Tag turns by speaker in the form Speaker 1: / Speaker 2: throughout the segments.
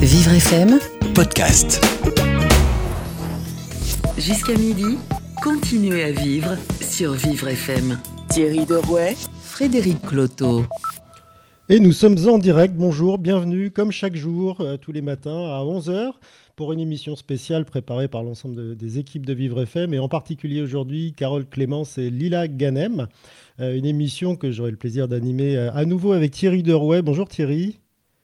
Speaker 1: Vivre FM,
Speaker 2: podcast.
Speaker 1: jusqu'à midi, continuez à vivre sur Vivre FM.
Speaker 3: Thierry Derouet,
Speaker 1: Frédéric Cloteau.
Speaker 4: Et nous sommes en direct, bonjour, bienvenue comme chaque jour, euh, tous les matins à 11h pour une émission spéciale préparée par l'ensemble de- des équipes de Vivre FM et en particulier aujourd'hui Carole Clémence et Lila Ganem. Euh, une émission que j'aurai le plaisir d'animer euh, à nouveau avec Thierry Derouet. Bonjour Thierry.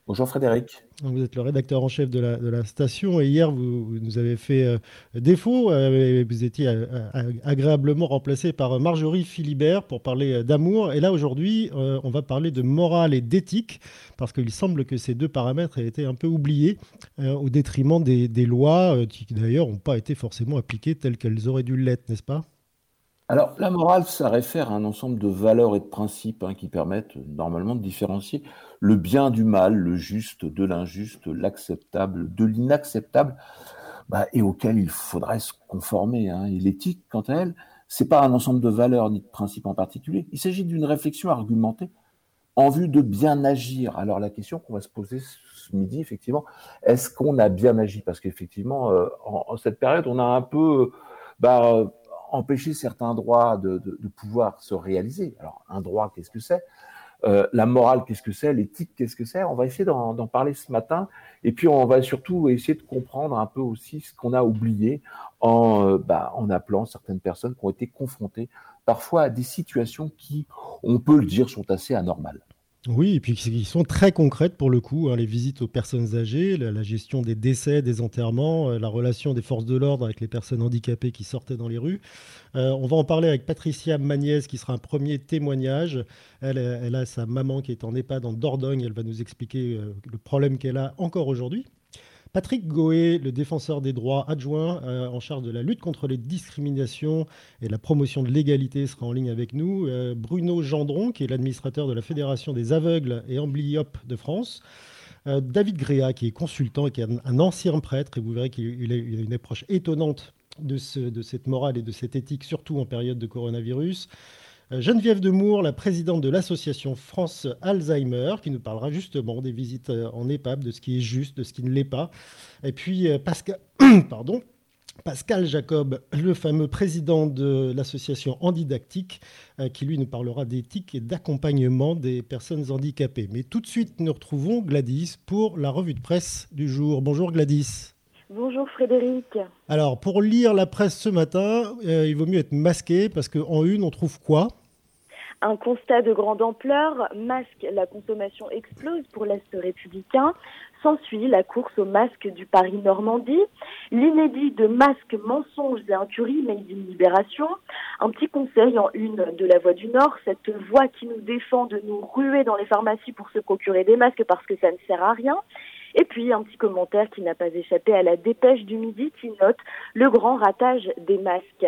Speaker 5: Bonjour Frédéric.
Speaker 4: Vous êtes le rédacteur en chef de la, station et hier vous, nous avez fait euh, défaut. euh, vous étiez euh, agréablement remplacé par Marjorie Philibert pour parler d'amour. Et là aujourd'hui, on va parler de morale et d'éthique parce qu'il semble que ces deux paramètres aient été un peu oubliés au détriment des, lois qui d'ailleurs n'ont pas été forcément appliquées telles qu'elles auraient dû l'être, n'est-ce pas?
Speaker 5: Alors, la morale, ça réfère à un ensemble de valeurs et de principes hein, qui permettent euh, normalement de différencier le bien du mal, le juste de l'injuste, l'acceptable de l'inacceptable, bah, et auquel il faudrait se conformer. hein. Et l'éthique, quant à elle, c'est pas un ensemble de valeurs ni de principes en particulier. Il s'agit d'une réflexion argumentée en vue de bien agir. Alors, la question qu'on va se poser ce midi, effectivement, est-ce qu'on a bien agi? Parce qu'effectivement, euh, en, cette période, on a un peu euh, bah, empêcher certains droits de, de, pouvoir se réaliser. Alors, un droit, qu'est-ce que c'est? Euh, La morale, qu'est-ce que c'est? L'éthique, qu'est-ce que c'est? On va essayer d'en d'en parler ce matin. Et puis, on va surtout essayer de comprendre un peu aussi ce qu'on a oublié en, euh, bah, en appelant certaines personnes qui ont été confrontées parfois à des situations qui, on peut le dire, sont assez anormales.
Speaker 4: Oui, et puis qui sont très concrètes pour le coup, hein, les visites aux personnes âgées, la, gestion des décès, des enterrements, euh, la relation des forces de l'ordre avec les personnes handicapées qui sortaient dans les rues. Euh, on va en parler avec Patricia Magnès qui sera un premier témoignage. Elle, elle a sa maman qui est en EHPAD en Dordogne, elle va nous expliquer euh, le problème qu'elle a encore aujourd'hui. Patrick Goé, le défenseur des droits adjoint euh, en charge de la lutte contre les discriminations et la promotion de l'égalité, sera en ligne avec nous. Euh, Bruno Gendron, qui est l'administrateur de la Fédération des aveugles et amblyopes de France. Euh, David Gréa, qui est consultant et qui est un, ancien prêtre, et vous verrez qu'il il a, une approche étonnante de cette morale et de cette éthique, surtout en période de coronavirus. Euh, Geneviève Demour, la présidente de l'association France Alzheimer, qui nous parlera justement des visites euh, en EHPAD, de ce qui est juste, de ce qui ne l'est pas. Et puis euh, Pascal, pardon, Pascal Jacob, le fameux président de l'association Handidactique, euh, qui lui nous parlera d'éthique et d'accompagnement des personnes handicapées. Mais tout de suite, nous retrouvons Gladys pour la revue de presse du jour. Bonjour Gladys.
Speaker 6: Bonjour Frédéric.
Speaker 4: Alors, pour lire la presse ce matin, euh, il vaut mieux être masqué parce qu'en une, on trouve quoi?
Speaker 6: Un constat de grande ampleur, masque, la consommation explose pour l'Est républicain. S'ensuit la course au masque du Paris-Normandie, l'inédit de masques mensonges et incuries made in Libération, un petit conseil en une de la Voix du Nord, cette voix qui nous défend de nous ruer dans les pharmacies pour se procurer des masques parce que ça ne sert à rien. Et puis un petit commentaire qui n'a pas échappé à la dépêche du midi qui note le grand ratage des masques.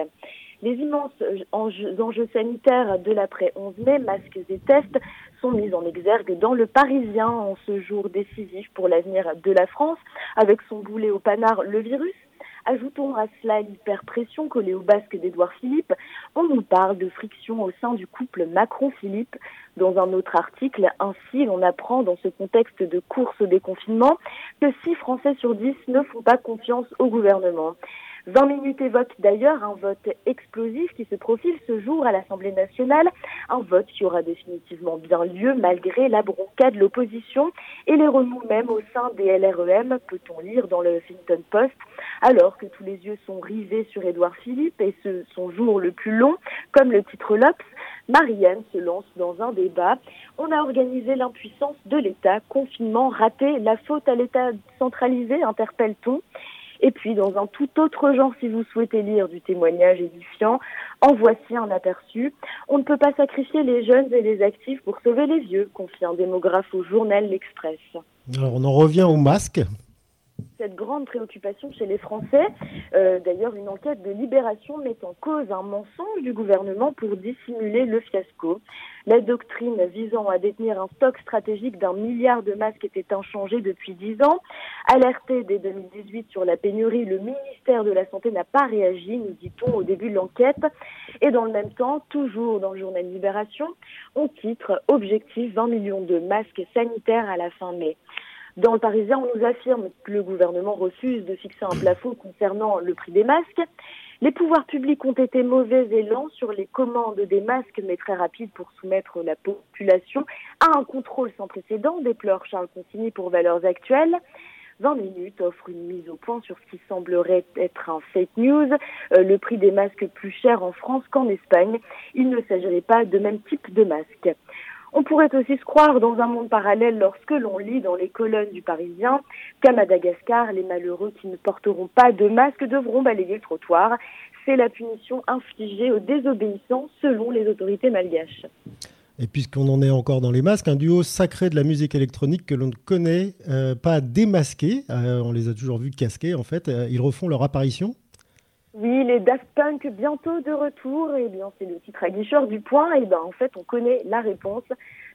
Speaker 6: Les immenses enjeux, sanitaires de l'après 11 mai, masques et tests, sont mis en exergue dans le Parisien en ce jour décisif pour l'avenir de la France, avec son boulet au panard, le virus. Ajoutons à cela l'hyperpression collée au basque d'Édouard Philippe. On nous parle de friction au sein du couple Macron-Philippe. Dans un autre article, ainsi, on apprend dans ce contexte de course au déconfinement que 6 Français sur 10 ne font pas confiance au gouvernement. 20 minutes évoque d'ailleurs un vote explosif qui se profile ce jour à l'Assemblée nationale, un vote qui aura définitivement bien lieu malgré la bronca de l'opposition et les remous même au sein des LREM, peut-on lire dans le Huffington Post, alors que tous les yeux sont rivés sur Édouard Philippe et ce son jour le plus long, comme le titre l'Obs, Marianne se lance dans un débat. On a organisé l'impuissance de l'État, confinement raté, la faute à l'État centralisé, interpelle-t-on. Et puis, dans un tout autre genre, si vous souhaitez lire du témoignage édifiant, en voici un aperçu. On ne peut pas sacrifier les jeunes et les actifs pour sauver les vieux, confie un démographe au journal L'Express.
Speaker 4: Alors, on en revient au masque.
Speaker 6: Cette grande préoccupation chez les Français. Euh, D'ailleurs, une enquête de Libération met en cause un mensonge du gouvernement pour dissimuler le fiasco. La doctrine visant à détenir un stock stratégique d'un milliard de masques était inchangée depuis dix ans. Alerté dès 2018 sur la pénurie, le ministère de la Santé n'a pas réagi, nous dit-on au début de l'enquête. Et dans le même temps, toujours dans le journal Libération, on titre Objectif 20 millions de masques sanitaires à la fin mai. Dans le Parisien, on nous affirme que le gouvernement refuse de fixer un plafond concernant le prix des masques. Les pouvoirs publics ont été mauvais et lents sur les commandes des masques, mais très rapides pour soumettre la population à un contrôle sans précédent, déplore Charles Consigny pour Valeurs Actuelles. 20 minutes offre une mise au point sur ce qui semblerait être un fake news, euh, le prix des masques plus cher en France qu'en Espagne. Il ne s'agirait pas de même type de masque. On pourrait aussi se croire dans un monde parallèle lorsque l'on lit dans les colonnes du Parisien qu'à Madagascar, les malheureux qui ne porteront pas de masque devront balayer le trottoir. C'est la punition infligée aux désobéissants selon les autorités malgaches.
Speaker 4: Et puisqu'on en est encore dans les masques, un duo sacré de la musique électronique que l'on ne connaît euh, pas démasqué, euh, on les a toujours vus casqués en fait, euh, ils refont leur apparition?
Speaker 6: Oui, les Daft Punk bientôt de retour. Et eh bien, c'est le titre aguicheur du point. Et ben, en fait, on connaît la réponse.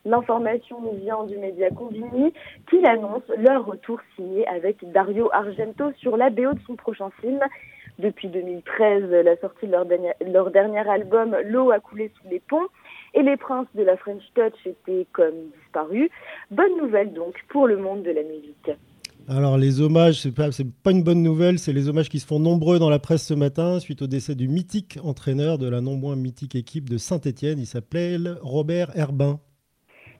Speaker 6: L'information nous vient du média Convini qui annonce leur retour signé avec Dario Argento sur la BO de son prochain film. Depuis 2013, la sortie de leur dernier, leur dernier album, L'eau a coulé sous les ponts et les princes de la French Touch étaient comme disparus. Bonne nouvelle donc pour le monde de la musique.
Speaker 4: Alors les hommages, c'est pas, pas une bonne nouvelle, c'est les hommages qui se font nombreux dans la presse ce matin suite au décès du mythique entraîneur de la non moins mythique équipe de Saint-Étienne. Il s'appelait Robert Herbin.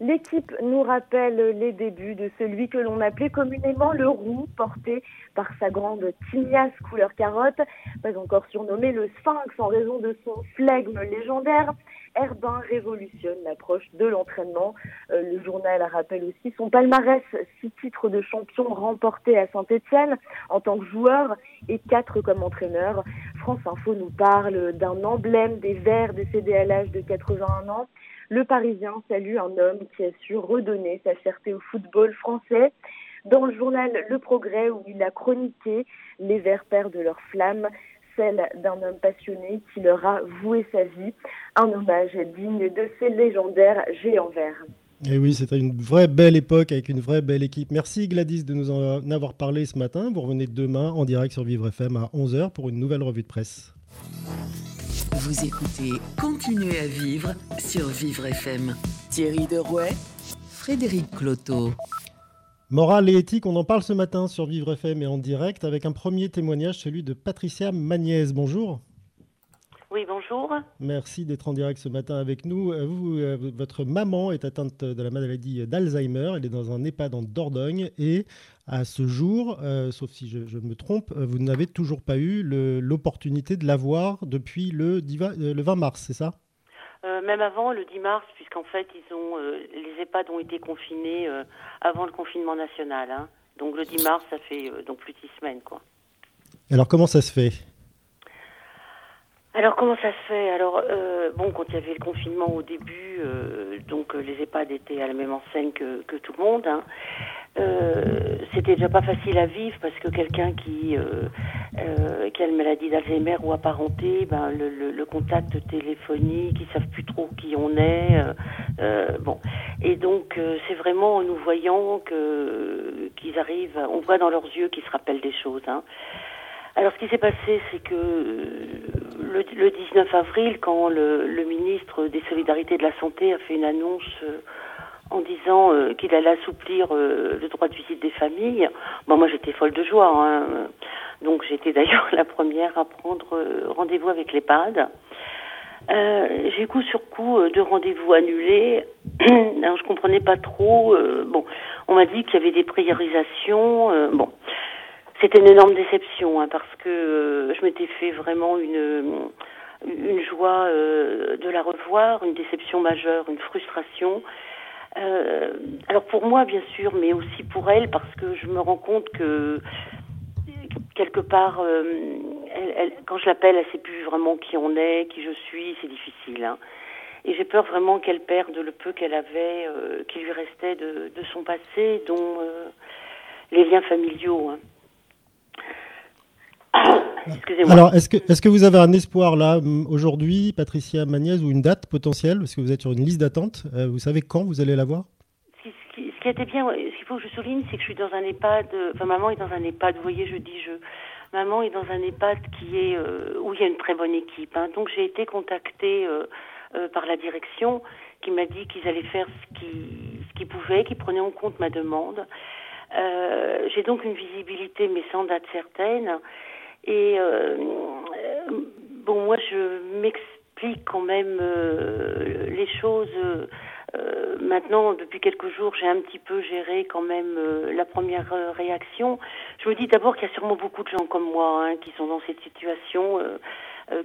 Speaker 6: L'équipe nous rappelle les débuts de celui que l'on appelait communément le roux, porté par sa grande tignasse couleur carotte, pas encore surnommé le sphinx en raison de son flegme légendaire. Herbin révolutionne l'approche de l'entraînement. Euh, le journal rappelle aussi son palmarès, six titres de champion remportés à Saint-Etienne en tant que joueur et quatre comme entraîneur. France Info nous parle d'un emblème des Verts décédé à l'âge de 81 ans. Le Parisien salue un homme qui a su redonner sa fierté au football français. Dans le journal Le Progrès, où il a chroniqué Les Verts perdent leur flamme, celle d'un homme passionné qui leur a voué sa vie. Un hommage digne de ces légendaires géants verts.
Speaker 4: Et oui, c'était une vraie belle époque avec une vraie belle équipe. Merci Gladys de nous en avoir parlé ce matin. Vous revenez demain en direct sur Vivre FM à 11h pour une nouvelle revue de presse.
Speaker 1: Vous écoutez Continuez à vivre sur Vivre FM. Thierry Derouet, Frédéric Cloteau.
Speaker 4: Morale et éthique, on en parle ce matin sur Vivre FM et en direct avec un premier témoignage, celui de Patricia Magnès. Bonjour.
Speaker 2: Oui, bonjour.
Speaker 4: Merci d'être en direct ce matin avec nous. Euh, vous, euh, votre maman est atteinte de la maladie d'Alzheimer. Elle est dans un EHPAD en Dordogne et à ce jour, euh, sauf si je, me trompe, vous n'avez toujours pas eu l'opportunité de la voir depuis le, le 20 mars, c'est ça?
Speaker 2: Euh, même avant le 10 mars, puisqu'en fait, ils ont, euh, les EHPAD ont été confinés avant le confinement national. Hein. Donc le 10 mars, ça fait donc plus de six semaines, quoi.
Speaker 4: Alors comment ça se fait?
Speaker 2: Alors comment ça se fait? Alors bon, quand il y avait le confinement au début, donc les EHPAD étaient à la même enseigne que, que tout le monde. Hein. Euh, c'était déjà pas facile à vivre parce que quelqu'un qui, euh, euh, qui a une maladie d'Alzheimer ou apparenté, ben, le, le, le, contact téléphonique, ils savent plus trop qui on est. Euh, bon, et donc c'est vraiment en nous voyant que qu'ils arrivent, on voit dans leurs yeux qu'ils se rappellent des choses. Hein. Alors ce qui s'est passé, c'est que le, le, 19 avril, quand le, ministre des Solidarités et de la Santé a fait une annonce en disant euh, qu'il allait assouplir euh, le droit de visite des familles. Bon, moi j'étais folle de joie, hein. donc j'étais d'ailleurs la première à prendre euh, rendez-vous avec l'EHPAD. j'ai coup sur coup de rendez-vous annulés. Alors je comprenais pas trop. bon, on m'a dit qu'il y avait des priorisations. bon, c'était une énorme déception hein, parce que je m'étais fait vraiment une une joie de la revoir, une déception majeure, une frustration. Euh, alors pour moi, bien sûr, mais aussi pour elle, parce que je me rends compte que quelque part, euh, elle, elle, quand je l'appelle, elle sait plus vraiment qui on est, qui je suis, c'est difficile. Hein. Et j'ai peur vraiment qu'elle perde le peu qu'elle avait, euh, qui lui restait de, de son passé, dont euh, les liens familiaux. Hein.
Speaker 4: Alors, est-ce que, est que vous avez un espoir là, aujourd'hui, Patricia Magnès, ou une date potentielle? Parce que vous êtes sur une liste d'attente. Euh, vous savez quand vous allez la voir?
Speaker 2: Ce qui, ce qui était bien, ce qu'il faut que je souligne, c'est que je suis dans un EHPAD. Enfin, maman est dans un EHPAD. Vous voyez, je dis je. Maman est dans un EHPAD qui est euh, où il y a une très bonne équipe. Hein. Donc j'ai été contactée euh, par la direction qui m'a dit qu'ils allaient faire ce qu'ils ce qu'ils pouvaient, qu'ils prenaient en compte ma demande. J'ai donc une visibilité, mais sans date certaine. Et bon, moi, je m'explique quand même les choses euh, maintenant, depuis quelques jours, j'ai un petit peu géré quand même euh, la première euh, réaction. Je me dis d'abord qu'il y a sûrement beaucoup de gens comme moi hein, qui sont dans cette situation,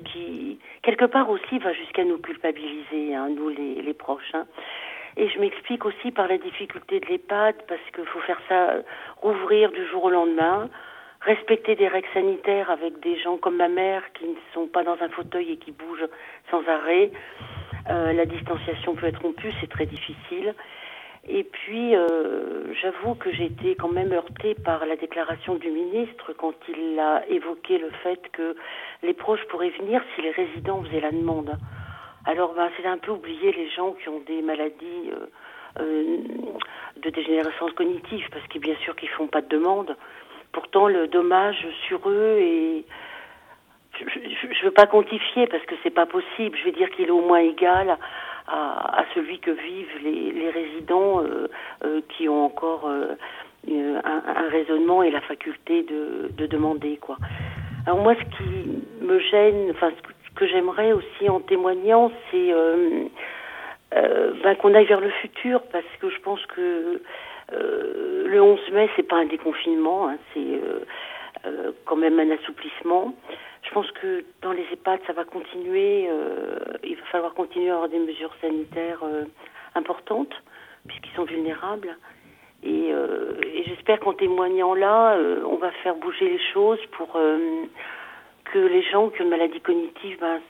Speaker 2: qui quelque part aussi va jusqu'à nous culpabiliser, hein, nous les, les proches. Hein. Et je m'explique aussi par la difficulté de l'EHPAD, parce qu'il faut faire ça, rouvrir du jour au lendemain, respecter des règles sanitaires avec des gens comme ma mère qui ne sont pas dans un fauteuil et qui bougent sans arrêt. Euh, la distanciation peut être rompue, c'est très difficile. Et puis, euh, j'avoue que j'ai été quand même heurtée par la déclaration du ministre quand il a évoqué le fait que les proches pourraient venir si les résidents faisaient la demande. Alors, ben, c'est un peu oublier les gens qui ont des maladies euh, de dégénérescence cognitive, parce que bien sûr qu'ils font pas de demande. Pourtant, le dommage sur eux est je ne veux pas quantifier parce que c'est pas possible. Je vais dire qu'il est au moins égal à, celui que vivent les, résidents euh, euh, qui ont encore euh, un, raisonnement et la faculté de, de, demander quoi. Alors moi, ce qui me gêne, enfin ce que j'aimerais aussi en témoignant, c'est ben, qu'on aille vers le futur parce que je pense que le 11 mai, c'est pas un déconfinement, hein, c'est quand même un assouplissement. Je pense que dans les EHPAD, ça va continuer. Euh, il va falloir continuer à avoir des mesures sanitaires euh, importantes, puisqu'ils sont vulnérables. Et, euh, j'espère qu'en témoignant là, euh, on va faire bouger les choses pour euh, que les gens qui ont une maladie cognitive ben,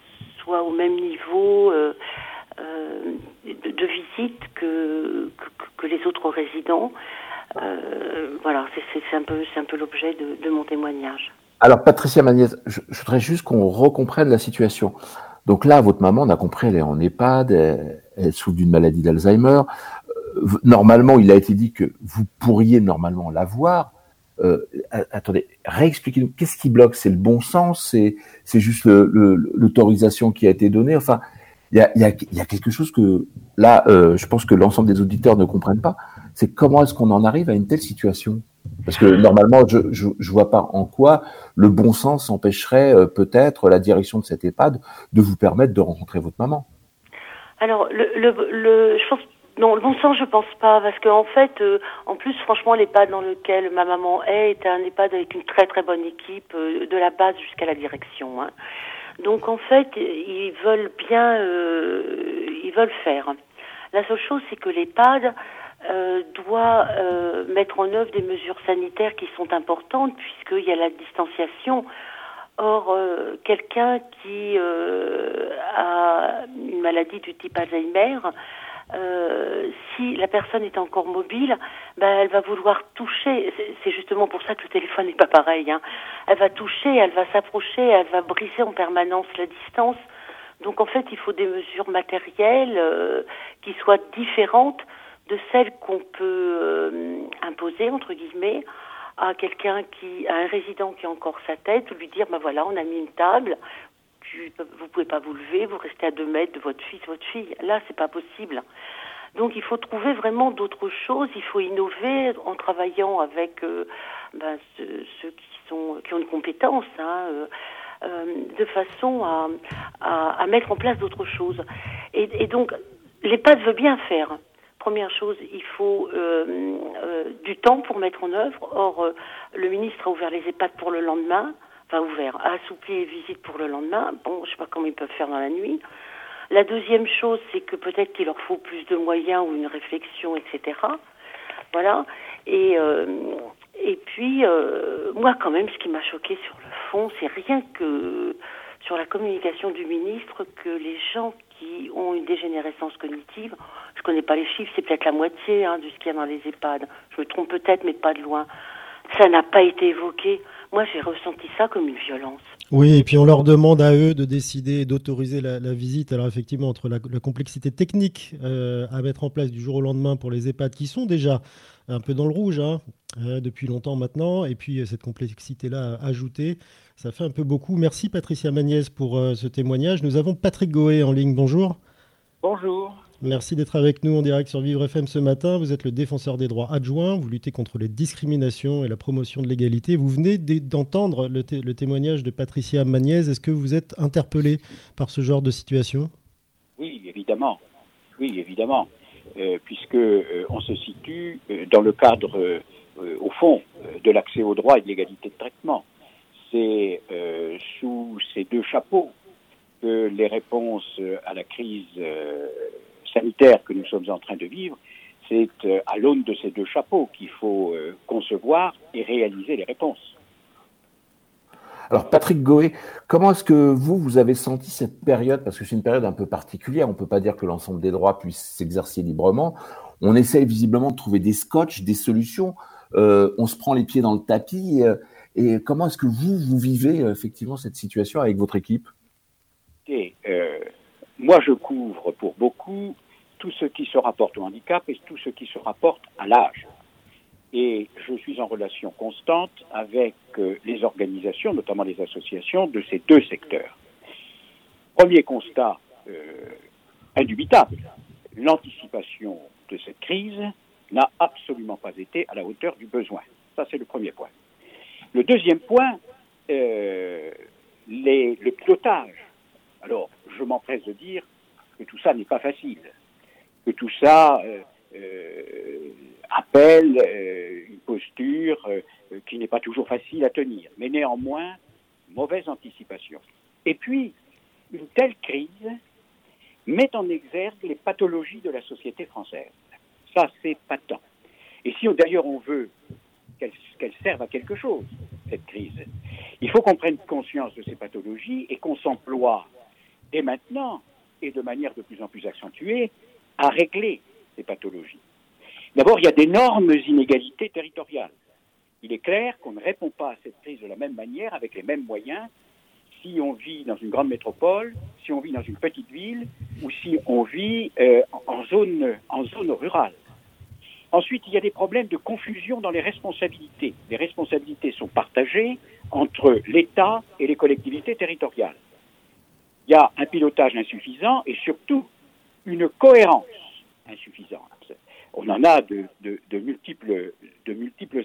Speaker 2: soient au même niveau de, de, visite que, que, les autres résidents. voilà, c'est un peu, peu l'objet de, mon témoignage.
Speaker 5: Alors, Patricia Magnès, je, voudrais juste qu'on recomprenne la situation. Donc là, votre maman, on a compris, elle est en EHPAD, elle, souffre d'une maladie d'Alzheimer. Euh, normalement, il a été dit que vous pourriez normalement la voir. Euh, attendez, réexpliquez-nous, qu'est-ce qui bloque? C'est le bon sens? C'est juste l'autorisation qui a été donnée? Enfin, il y a, y, a, y a, quelque chose que là, euh, je pense que l'ensemble des auditeurs ne comprennent pas. C'est comment est-ce qu'on en arrive à une telle situation? Parce que normalement, je, je, je vois pas en quoi le bon sens empêcherait euh, peut-être la direction de cette EHPAD de vous permettre de rencontrer votre maman.
Speaker 2: Alors, le, le, le je pense non, le bon sens, je pense pas, parce qu'en en fait, euh, en plus, franchement, l'EHPAD dans lequel ma maman est est un EHPAD avec une très très bonne équipe, euh, de la base jusqu'à la direction. Hein. Donc en fait, ils veulent bien, euh, ils veulent faire. La seule chose, c'est que l'EHPAD euh, doit euh, mettre en œuvre des mesures sanitaires qui sont importantes puisqu'il y a la distanciation. Or, euh, quelqu'un qui euh, a une maladie du type Alzheimer, euh, si la personne est encore mobile, ben, elle va vouloir toucher. C'est justement pour ça que le téléphone n'est pas pareil. Hein. Elle va toucher, elle va s'approcher, elle va briser en permanence la distance. Donc en fait, il faut des mesures matérielles euh, qui soient différentes de celles qu'on peut euh, imposer entre guillemets à quelqu'un qui à un résident qui a encore sa tête ou lui dire ben voilà on a mis une table tu, vous pouvez pas vous lever vous restez à deux mètres de votre fils votre fille. Là c'est pas possible. Donc il faut trouver vraiment d'autres choses. Il faut innover en travaillant avec euh, ben, ceux, qui ont une compétence hein, euh, euh, de façon à, mettre en place d'autres choses. Et, donc l'EHPAD veut bien faire. Première chose, il faut du temps pour mettre en œuvre. Or, le ministre a ouvert les EHPAD pour le lendemain, enfin ouvert, assoupli les visites pour le lendemain. Bon, je sais pas comment ils peuvent faire dans la nuit. La deuxième chose, c'est que peut-être qu'il leur faut plus de moyens ou une réflexion, etc. Voilà. Et, euh, et puis, euh, moi, quand même, ce qui m'a choqué sur le fond, c'est rien que sur la communication du ministre que les gens qui ont une dégénérescence cognitive, je connais pas les chiffres, c'est peut-être la moitié hein, de ce qu'il y a dans les EHPAD. Je me trompe peut-être, mais pas de loin. Ça n'a pas été évoqué. Moi, j'ai ressenti ça comme une violence.
Speaker 4: Oui, et puis on leur demande à eux de décider d'autoriser la, la, visite. Alors effectivement, entre la, la complexité technique euh, à mettre en place du jour au lendemain pour les EHPAD qui sont déjà un peu dans le rouge hein, euh, depuis longtemps maintenant, et puis cette complexité-là ajoutée, ça fait un peu beaucoup. Merci Patricia Magnès pour euh, ce témoignage. Nous avons Patrick Goé en ligne. Bonjour.
Speaker 3: Bonjour.
Speaker 4: Merci d'être avec nous en direct sur Vivre FM ce matin. Vous êtes le défenseur des droits adjoints, vous luttez contre les discriminations et la promotion de l'égalité. Vous venez d'entendre le, témoignage de Patricia Magnez. Est-ce que vous êtes interpellé par ce genre de situation?
Speaker 3: Oui, évidemment. Oui, évidemment. Euh, puisque euh, on se situe euh, dans le cadre, au fond, de l'accès aux droits et de l'égalité de traitement. C'est sous ces deux chapeaux que les réponses à la crise sanitaire que nous sommes en train de vivre, c'est euh, à l'aune de ces deux chapeaux qu'il faut euh, concevoir et réaliser les réponses.
Speaker 5: Alors Patrick Goé, comment est-ce que vous, vous avez senti cette période? Parce que c'est une période un peu particulière, on ne peut pas dire que l'ensemble des droits puissent s'exercer librement. On essaye visiblement de trouver des scotch, des solutions. Euh, on se prend les pieds dans le tapis. et comment est-ce que vous, vous vivez effectivement cette situation avec votre équipe?
Speaker 3: Et, moi, je couvre pour beaucoup tout ce qui se rapporte au handicap et tout ce qui se rapporte à l'âge. Et je suis en relation constante avec euh, les organisations, notamment les associations de ces deux secteurs. Premier constat euh, indubitable, l'anticipation de cette crise n'a absolument pas été à la hauteur du besoin. Ça, c'est le premier point. Le deuxième point, euh, les, le pilotage. Alors, je m'empresse de dire que tout ça n'est pas facile, que tout ça euh, euh, appelle euh, une posture qui n'est pas toujours facile à tenir, mais néanmoins, mauvaise anticipation. Et puis, une telle crise met en exergue les pathologies de la société française. Ça, c'est patent. Et si d'ailleurs on veut qu'elle serve à quelque chose, cette crise, il faut qu'on prenne conscience de ces pathologies et qu'on s'emploie et maintenant, et de manière de plus en plus accentuée, à régler ces pathologies. D'abord, il y a d'énormes inégalités territoriales. Il est clair qu'on ne répond pas à cette crise de la même manière, avec les mêmes moyens, si on vit dans une grande métropole, si on vit dans une petite ville, ou si on vit euh, en zone rurale. Ensuite, il y a des problèmes de confusion dans les responsabilités. Les responsabilités sont partagées entre l'État et les collectivités territoriales il y a un pilotage insuffisant et surtout une cohérence insuffisante. On en a de, multiples,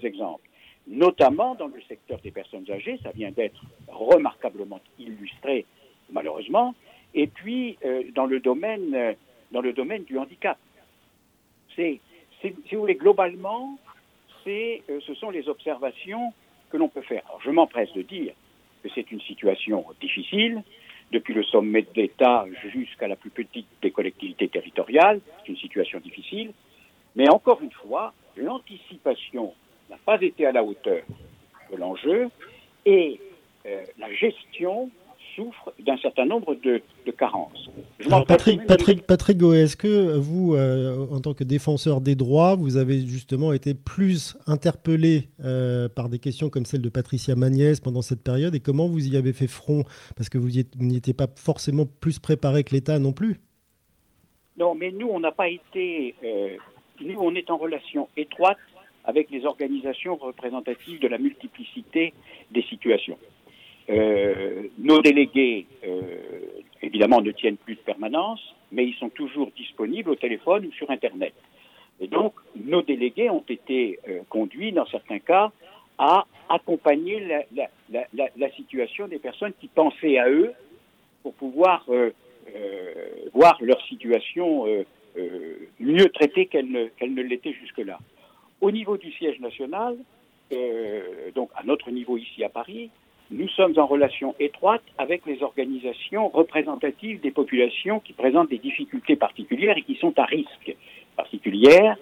Speaker 3: exemples, notamment dans le secteur des personnes âgées, ça vient d'être remarquablement illustré malheureusement, et puis euh, dans, le domaine, dans le domaine du handicap. C'est, si vous voulez, globalement, euh, ce sont les observations que l'on peut faire. Je m'empresse de dire que c'est une situation difficile, depuis le sommet de l'État jusqu'à la plus petite des collectivités territoriales. C'est une situation difficile. Mais encore une fois, l'anticipation n'a pas été à la hauteur de l'enjeu et euh, la gestion souffre d'un certain nombre de, carences.
Speaker 4: Patrick, Patrick, Patrick est-ce que vous, euh, en tant que défenseur des droits, vous avez justement été plus interpellé euh, par des questions comme celle de Patricia Magnès pendant cette période et comment vous y avez fait front? Parce que vous n'y étiez pas forcément plus préparé que l'État non plus.
Speaker 3: Non, mais nous, on n'a pas été. Euh, nous, on est en relation étroite avec les organisations représentatives de la multiplicité des situations. Euh, nos délégués, euh, évidemment, ne tiennent plus de permanence, mais ils sont toujours disponibles au téléphone ou sur Internet. Et donc, nos délégués ont été euh, conduits, dans certains cas, à accompagner la, la, la, la, situation des personnes qui pensaient à eux pour pouvoir euh, voir leur situation mieux traitée qu'elle ne, qu'elle ne l'était jusque-là. Au niveau du siège national, donc à notre niveau ici à Paris, nous sommes en relation étroite avec les organisations représentatives des populations qui présentent des difficultés particulières et qui sont à risque particulière.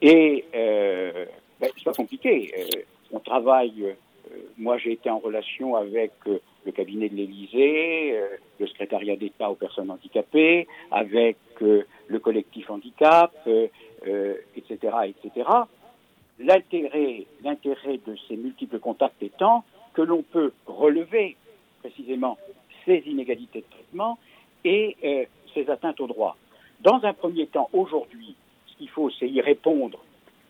Speaker 3: Et euh, ben, c'est pas compliqué. Euh, on travaille. Euh, moi, j'ai été en relation avec euh, le cabinet de l'Élysée, le secrétariat d'État aux personnes handicapées, avec le collectif handicap, etc., etc. L'intérêt de ces multiples contacts étant que l'on peut relever précisément ces inégalités de traitement et euh, ces atteintes aux droits. Dans un premier temps, aujourd'hui, ce qu'il faut, c'est y répondre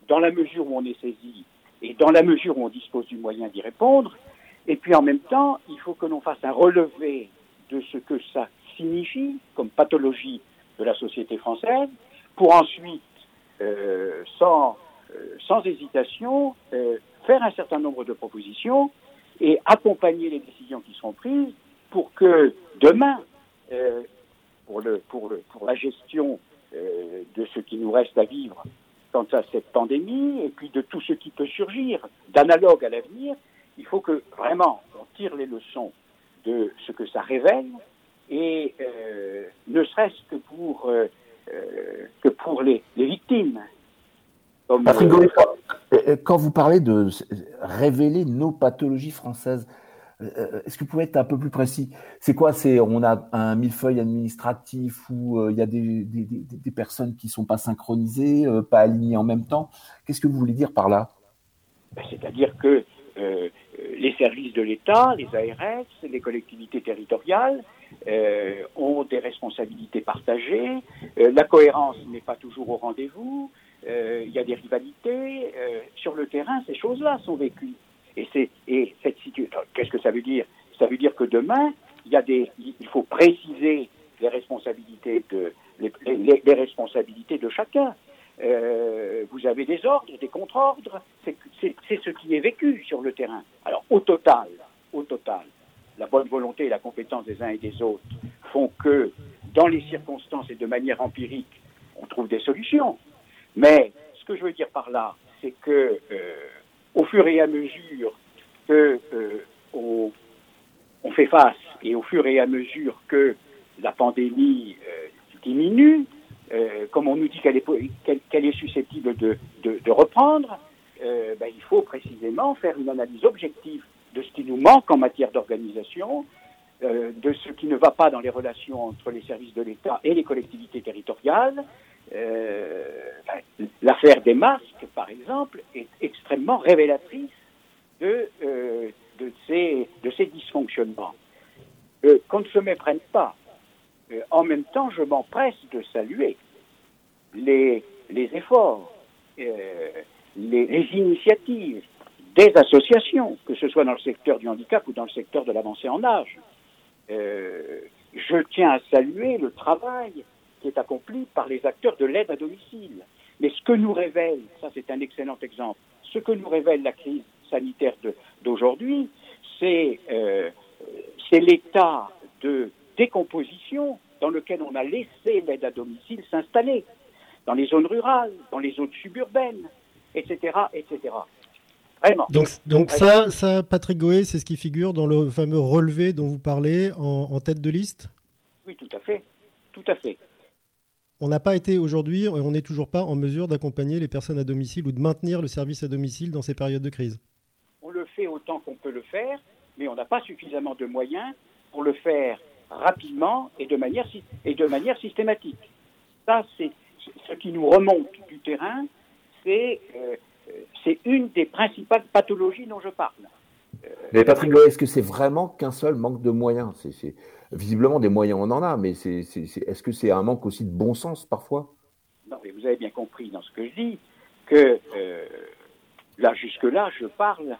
Speaker 3: dans la mesure où on est saisi et dans la mesure où on dispose du moyen d'y répondre. Et puis en même temps, il faut que l'on fasse un relevé de ce que ça signifie comme pathologie de la société française, pour ensuite, sans, sans hésitation, faire un certain nombre de propositions et accompagner les décisions qui seront prises pour que demain, pour, le, pour, le, pour la gestion de ce qui nous reste à vivre quant à cette pandémie et puis de tout ce qui peut surgir d'analogue à l'avenir, il faut que vraiment on tire les leçons de ce que ça révèle et euh, ne serait-ce que pour, euh, euh, que pour les, victimes.
Speaker 5: Patrick quand vous parlez de révéler nos pathologies françaises, est-ce que vous pouvez être un peu plus précis? C'est quoi? C'est on a un millefeuille administratif où il y a des, des, des, personnes qui sont pas synchronisées, pas alignées en même temps? Qu'est-ce que vous voulez dire par là?
Speaker 3: Ben, C'est-à-dire que les services de l'État, les ARS, les collectivités territoriales euh, ont des responsabilités partagées. Euh, la cohérence n'est pas toujours au rendez-vous. Euh, il y a des rivalités. sur le terrain, ces choses-là sont vécues. Et, cette situation, qu'est-ce que ça veut dire? Ça veut dire que demain, il, faut préciser les responsabilités de, chacun. Euh, vous avez des ordres, des contre-ordres, c'est ce qui est vécu sur le terrain. Alors au total, au total, la bonne volonté et la compétence des uns et des autres font que, dans les circonstances et de manière empirique, on trouve des solutions. Mais ce que je veux dire par là, c'est que euh, au fur et à mesure que euh, fait face et au fur et à mesure que la pandémie diminue, euh, comme on nous dit qu'elle est, susceptible de, reprendre, euh, ben, il faut précisément faire une analyse objective de ce qui nous manque en matière d'organisation, euh, de ce qui ne va pas dans les relations entre les services de l'État et les collectivités territoriales. L'affaire des masques, par exemple, est extrêmement révélatrice de, de, ces, dysfonctionnements. qu'on ne se méprenne pas euh, en même temps, je m'empresse de saluer les, efforts, euh, les, initiatives des associations, que ce soit dans le secteur du handicap ou dans le secteur de l'avancée en âge. Euh, je tiens à saluer le travail qui est accompli par les acteurs de l'aide à domicile. Mais ce que nous révèle, ça c'est un excellent exemple, ce que nous révèle la crise sanitaire d'aujourd'hui, c'est l'état de décomposition dans lequel on a laissé l'aide à domicile s'installer, dans les zones rurales, dans les zones suburbaines, etc., etc.
Speaker 4: Vraiment. Donc, donc ça, ça, Patrick Goé, c'est ce qui figure dans le fameux relevé dont vous parlez en, tête de liste?
Speaker 3: Oui, tout à fait. Tout à fait.
Speaker 4: On n'a pas été aujourd'hui, on n'est toujours pas en mesure d'accompagner les personnes à domicile ou de maintenir le service à domicile dans ces périodes de crise.
Speaker 3: On le fait autant qu'on peut le faire, mais on n'a pas suffisamment de moyens pour le faire rapidement et de manière, et de manière systématique. Ça, c'est ce qui nous remonte du terrain, c'est euh, c'est une des principales pathologies dont je parle.
Speaker 5: Euh, mais Patrick est-ce que c'est vraiment qu'un seul manque de moyens? Visiblement, des moyens, on en a, mais c'est, est-ce que c'est un manque aussi de bon sens parfois?
Speaker 3: Non, mais vous avez bien compris dans ce que je dis que euh, là, jusque-là, je parle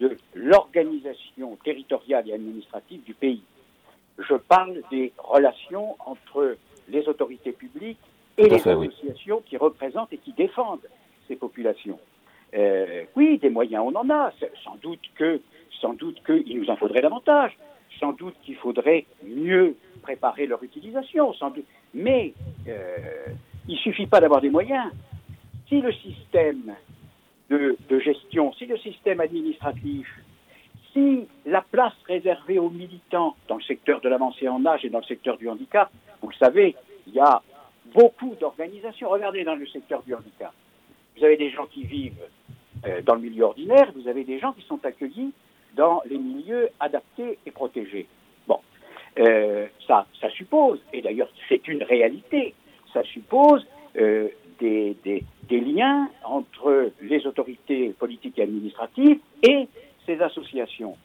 Speaker 3: de l'organisation territoriale et administrative du pays je parle des relations entre les autorités publiques et les associations qui représentent et qui défendent ces populations. Euh, oui, des moyens, on en a. Sans doute que, sans doute qu'il nous en faudrait davantage. Sans doute qu'il faudrait mieux préparer leur utilisation. Sans doute. Mais euh, il suffit pas d'avoir des moyens. Si le système de, de gestion, si le système administratif si la place réservée aux militants dans le secteur de l'avancée en âge et dans le secteur du handicap, vous le savez, il y a beaucoup d'organisations. Regardez dans le secteur du handicap. Vous avez des gens qui vivent euh, dans le milieu ordinaire, vous avez des gens qui sont accueillis dans les milieux adaptés et protégés. Bon, euh, ça, ça suppose, et d'ailleurs c'est une réalité, ça suppose euh, des, liens entre les autorités politiques et administratives et ces associations.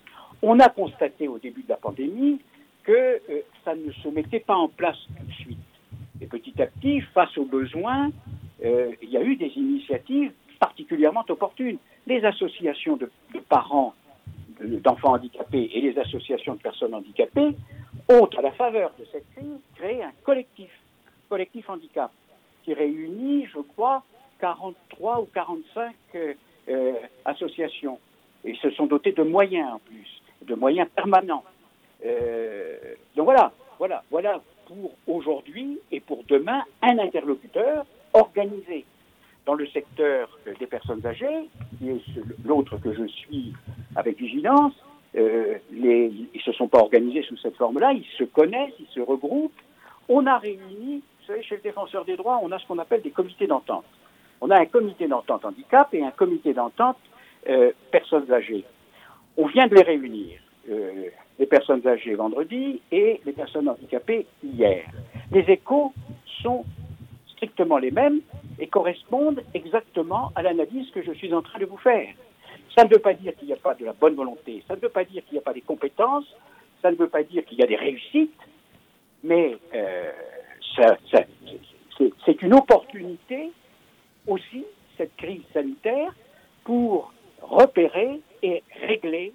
Speaker 3: On a constaté au début de la pandémie que euh, ça ne se mettait pas en place tout de suite. Et petit à petit, face aux besoins, il y a eu des initiatives particulièrement opportunes. Les associations de, parents d'enfants handicapés et les associations de personnes handicapées ont, à la faveur de cette crise, créé un collectif collectif handicap qui réunit, je crois, 43 ou 45 associations. Et se sont dotés de moyens en plus, de moyens permanents. donc voilà, voilà, voilà pour aujourd'hui et pour demain un interlocuteur organisé dans le secteur des personnes âgées, qui est l'autre que je suis avec vigilance. Euh, ils ne se sont pas organisés sous cette forme-là, ils se connaissent, ils se regroupent. On a réuni, vous savez, chez le défenseur des droits, on a ce qu'on appelle des comités d'entente. On a un comité d'entente handicap et un comité d'entente euh, personnes âgées. On vient de les réunir. Euh, les personnes âgées vendredi et les personnes handicapées hier. Les échos sont les mêmes et correspondent exactement à l'analyse que je suis en train de vous faire. Ça ne veut pas dire qu'il n'y a pas de la bonne volonté, ça ne veut pas dire qu'il n'y a pas des compétences, ça ne veut pas dire qu'il y a des réussites, mais euh, c'est une opportunité aussi, cette crise sanitaire, pour repérer et régler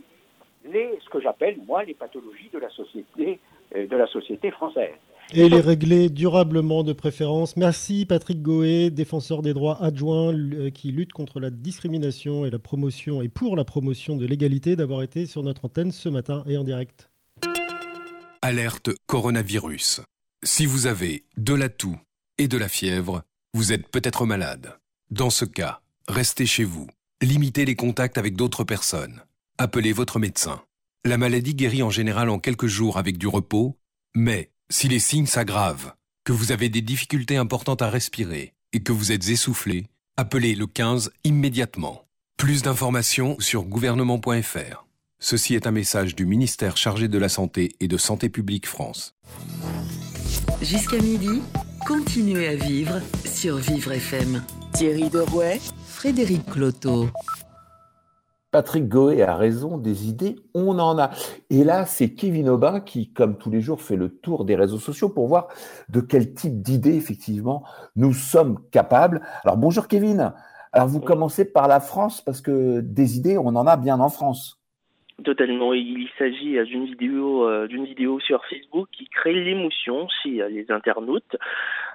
Speaker 3: les, ce que j'appelle, moi, les pathologies de la société, euh, de la société française.
Speaker 4: Et les régler durablement de préférence. Merci Patrick Goé, défenseur des droits adjoints euh, qui lutte contre la discrimination et la promotion et pour la promotion de l'égalité d'avoir été sur notre antenne ce matin et en direct.
Speaker 7: Alerte coronavirus. Si vous avez de la toux et de la fièvre, vous êtes peut-être malade. Dans ce cas, restez chez vous. Limitez les contacts avec d'autres personnes. Appelez votre médecin. La maladie guérit en général en quelques jours avec du repos, mais si les signes s'aggravent, que vous avez des difficultés importantes à respirer et que vous êtes essoufflé, appelez le 15 immédiatement. Plus d'informations sur gouvernement.fr. Ceci est un message du ministère chargé de la Santé et de Santé publique France.
Speaker 1: Jusqu'à midi, continuez à vivre sur Vivre FM. Thierry Derouet, Frédéric Cloteau.
Speaker 5: Patrick Goé a raison, des idées, on en a. Et là, c'est Kevin Aubin qui, comme tous les jours, fait le tour des réseaux sociaux pour voir de quel type d'idées, effectivement, nous sommes capables. Alors, bonjour Kevin. Alors, vous commencez par la France parce que des idées, on en a bien en France.
Speaker 8: Totalement. Il s'agit euh, d'une vidéo, euh, d'une vidéo sur Facebook qui crée l'émotion chez euh, les internautes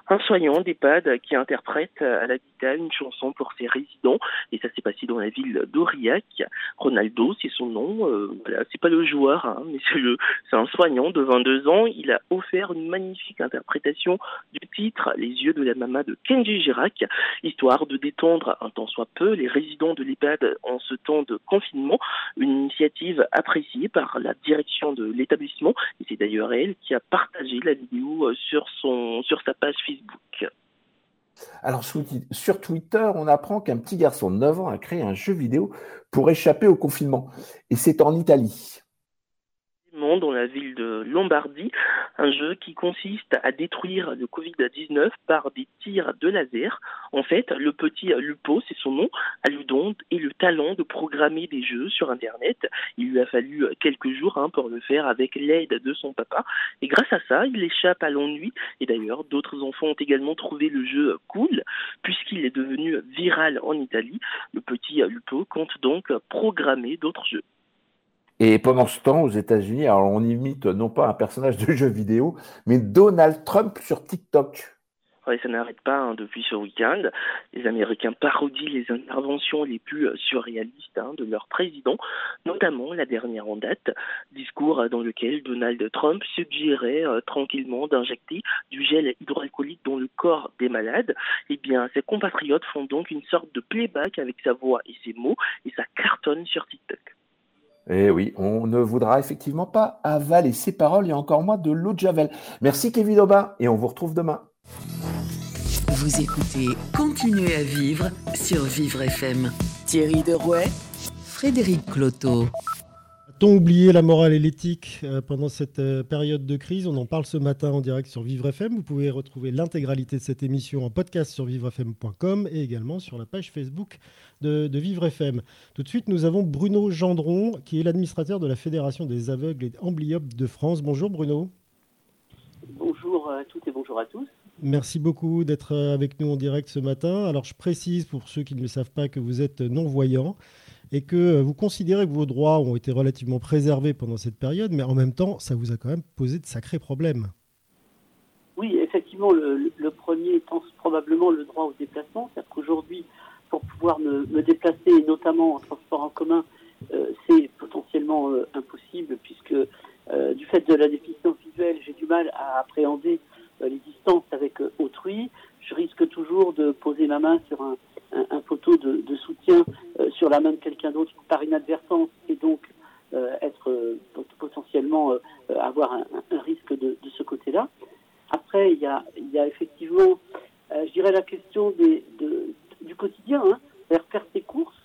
Speaker 8: un soignant d'EHPAD qui interprète à guitare une chanson pour ses résidents. Et ça s'est passé dans la ville d'Aurillac. Ronaldo, c'est son nom. Euh, voilà, c'est pas le joueur, hein, mais c'est le, c'est un soignant de 22 ans. Il a offert une magnifique interprétation du titre Les yeux de la maman de Kenji Girac, histoire de détendre un temps soit peu les résidents de l'EHPAD en ce temps de confinement. Une initiative appréciée par la direction de l'établissement. Et c'est d'ailleurs elle qui a partagé la vidéo sur son, sur sa page Facebook
Speaker 5: alors sur Twitter, on apprend qu'un petit garçon de 9 ans a créé un jeu vidéo pour échapper au confinement. Et c'est en Italie
Speaker 8: dans la ville de Lombardie, un jeu qui consiste à détruire le Covid-19 par des tirs de laser. En fait, le petit Lupo, c'est son nom, a eu donc et le talent de programmer des jeux sur Internet. Il lui a fallu quelques jours hein, pour le faire avec l'aide de son papa. Et grâce à ça, il échappe à l'ennui. Et d'ailleurs, d'autres enfants ont également trouvé le jeu cool, puisqu'il est devenu viral en Italie. Le petit Lupo compte donc programmer d'autres jeux.
Speaker 5: Et pendant ce temps, aux États-Unis, alors on imite non pas un personnage de jeu vidéo, mais Donald Trump sur TikTok.
Speaker 8: Oui, ça n'arrête pas hein, depuis ce week-end. Les Américains parodient les interventions les plus surréalistes hein, de leur président, notamment la dernière en date, discours dans lequel Donald Trump suggérait euh, tranquillement d'injecter du gel hydroalcoolique dans le corps des malades. Eh bien, ses compatriotes font donc une sorte de playback avec sa voix et ses mots, et ça cartonne sur TikTok.
Speaker 5: Eh oui, on ne voudra effectivement pas avaler ses paroles et encore moins de l'eau de Javel. Merci Kevin Aubin et on vous retrouve demain.
Speaker 1: Vous écoutez Continuez à vivre sur Vivre FM. Thierry Derouet, Frédéric Cloteau.
Speaker 4: A-t-on oublié la morale et l'éthique euh, pendant cette euh, période de crise? On en parle ce matin en direct sur Vivre FM. Vous pouvez retrouver l'intégralité de cette émission en podcast sur vivrefm.com et également sur la page Facebook de, Vivre FM. Tout de suite, nous avons Bruno Gendron, qui est l'administrateur de la Fédération des aveugles et amblyopes de France. Bonjour Bruno.
Speaker 9: Bonjour à toutes et bonjour à tous.
Speaker 4: Merci beaucoup d'être euh, avec nous en direct ce matin. Alors je précise pour ceux qui ne le savent pas que vous êtes non-voyant et que vous considérez que vos droits ont été relativement préservés pendant cette période, mais en même temps, ça vous a quand même posé de sacrés problèmes.
Speaker 9: Oui, effectivement, le, premier étant probablement le droit au déplacement. C'est-à-dire qu'aujourd'hui, pour pouvoir me, déplacer, notamment en transport en commun, euh, c'est potentiellement euh, impossible puisque du fait de la déficience visuelle, j'ai du mal à appréhender les distances avec autrui. Je risque toujours de poser ma main sur un, un, poteau de, soutien sur la main de quelqu'un d'autre par inadvertance et donc être potentiellement avoir un, risque de, de ce côté-là. Après, il y a, il y a effectivement, euh, je dirais, la question des, de, du quotidien. Hein, faire ses courses.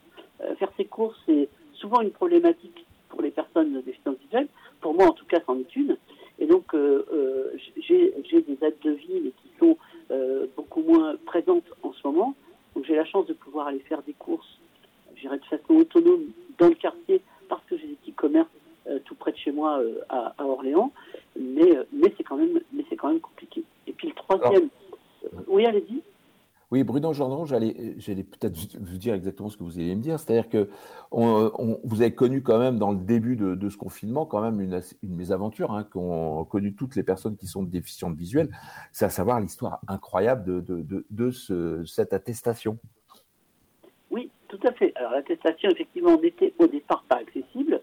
Speaker 9: Euh, faire ses courses, c'est souvent une problématique pour les personnes déficientes visuelles. Pour moi, en tout cas, c'en est une. Et donc, euh, j'ai des aides de vie, mais qui sont beaucoup moins présentes en ce moment. Donc, j'ai la chance de pouvoir aller faire des courses, j'irai de façon autonome dans le quartier parce que j'ai des petits commerces tout près de chez moi à, à Orléans mais, euh, mais c'est quand, même, mais quand même compliqué. Et puis le troisième, euh, oui, allez-y.
Speaker 5: Oui, Bruno Gendron, j'allais, peut-être vous dire exactement ce que vous alliez me dire. C'est-à-dire que vous avez connu quand même dans le début de, ce confinement quand même une, une mésaventure hein, qu'ont connu toutes les personnes qui sont déficientes visuelles. C'est à savoir l'histoire incroyable de, de, de ce, cette attestation.
Speaker 9: Oui, tout à fait. Alors l'attestation, effectivement, n'était au départ pas accessible.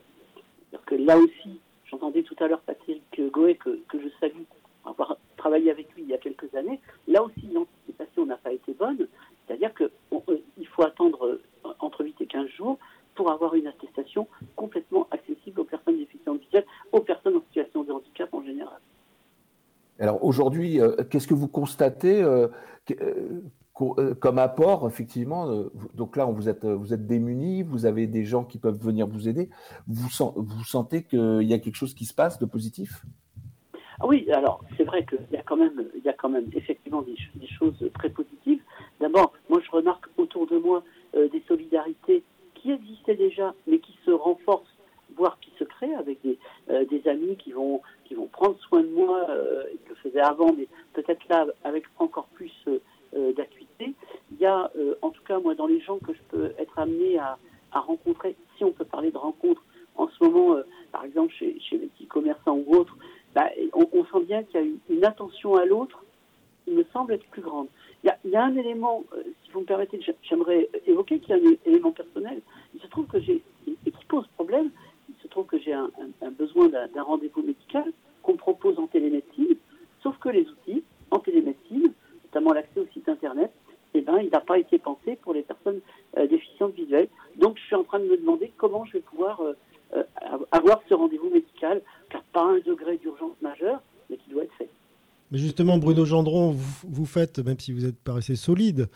Speaker 9: Que là aussi, J'entendais tout à l'heure Patrick Goé, que je salue, avoir travaillé avec lui il y a quelques années. Là aussi, l'anticipation n'a pas été bonne. C'est-à-dire qu'il euh, faut attendre euh, entre 8 et 15 jours pour avoir une attestation complètement accessible aux personnes déficientes visuelles, aux personnes en situation de handicap en général.
Speaker 5: Alors aujourd'hui, euh, qu'est-ce que vous constatez euh, comme apport, effectivement, euh, donc là, vous êtes, vous êtes démunis, vous avez des gens qui peuvent venir vous aider. Vous, vous sentez qu'il y a quelque chose qui se passe de positif?
Speaker 9: Ah Oui, alors c'est vrai qu'il y a quand même, il y a quand même effectivement des, choses très positives. D'abord, moi je remarque autour de moi euh, des solidarités qui existaient déjà, mais qui se renforcent, voire qui se créent avec des, des amis qui vont, qui vont prendre soin de moi. ils le faisaient avant, mais peut-être là avec encore plus euh, d'acuité. Il y a, euh, en tout cas, moi, dans les gens que je peux être amené à, rencontrer, si on peut parler de rencontres, en ce moment, euh, par exemple, chez, chez les petits commerçants ou autres, bah, on, sent bien qu'il y a une, attention à l'autre qui me semble être plus grande. Il y a, un élément, si vous me permettez, j'aimerais évoquer, qui est un élément personnel. Il se trouve que j'ai, et qui pose problème, il se trouve que j'ai un, un besoin d'un rendez-vous médical qu'on propose en télémédecine, sauf que les outils en télémédecine notamment l'accès au site internet, eh ben, il n'a pas été pensé pour les personnes euh, déficientes visuelles. Donc je suis en train de me demander comment je vais pouvoir euh, euh, avoir ce rendez-vous médical, car pas un degré d'urgence majeure, mais qui doit être fait.
Speaker 4: Mais justement, Bruno Gendron, vous, faites, même si vous êtes paraissez solide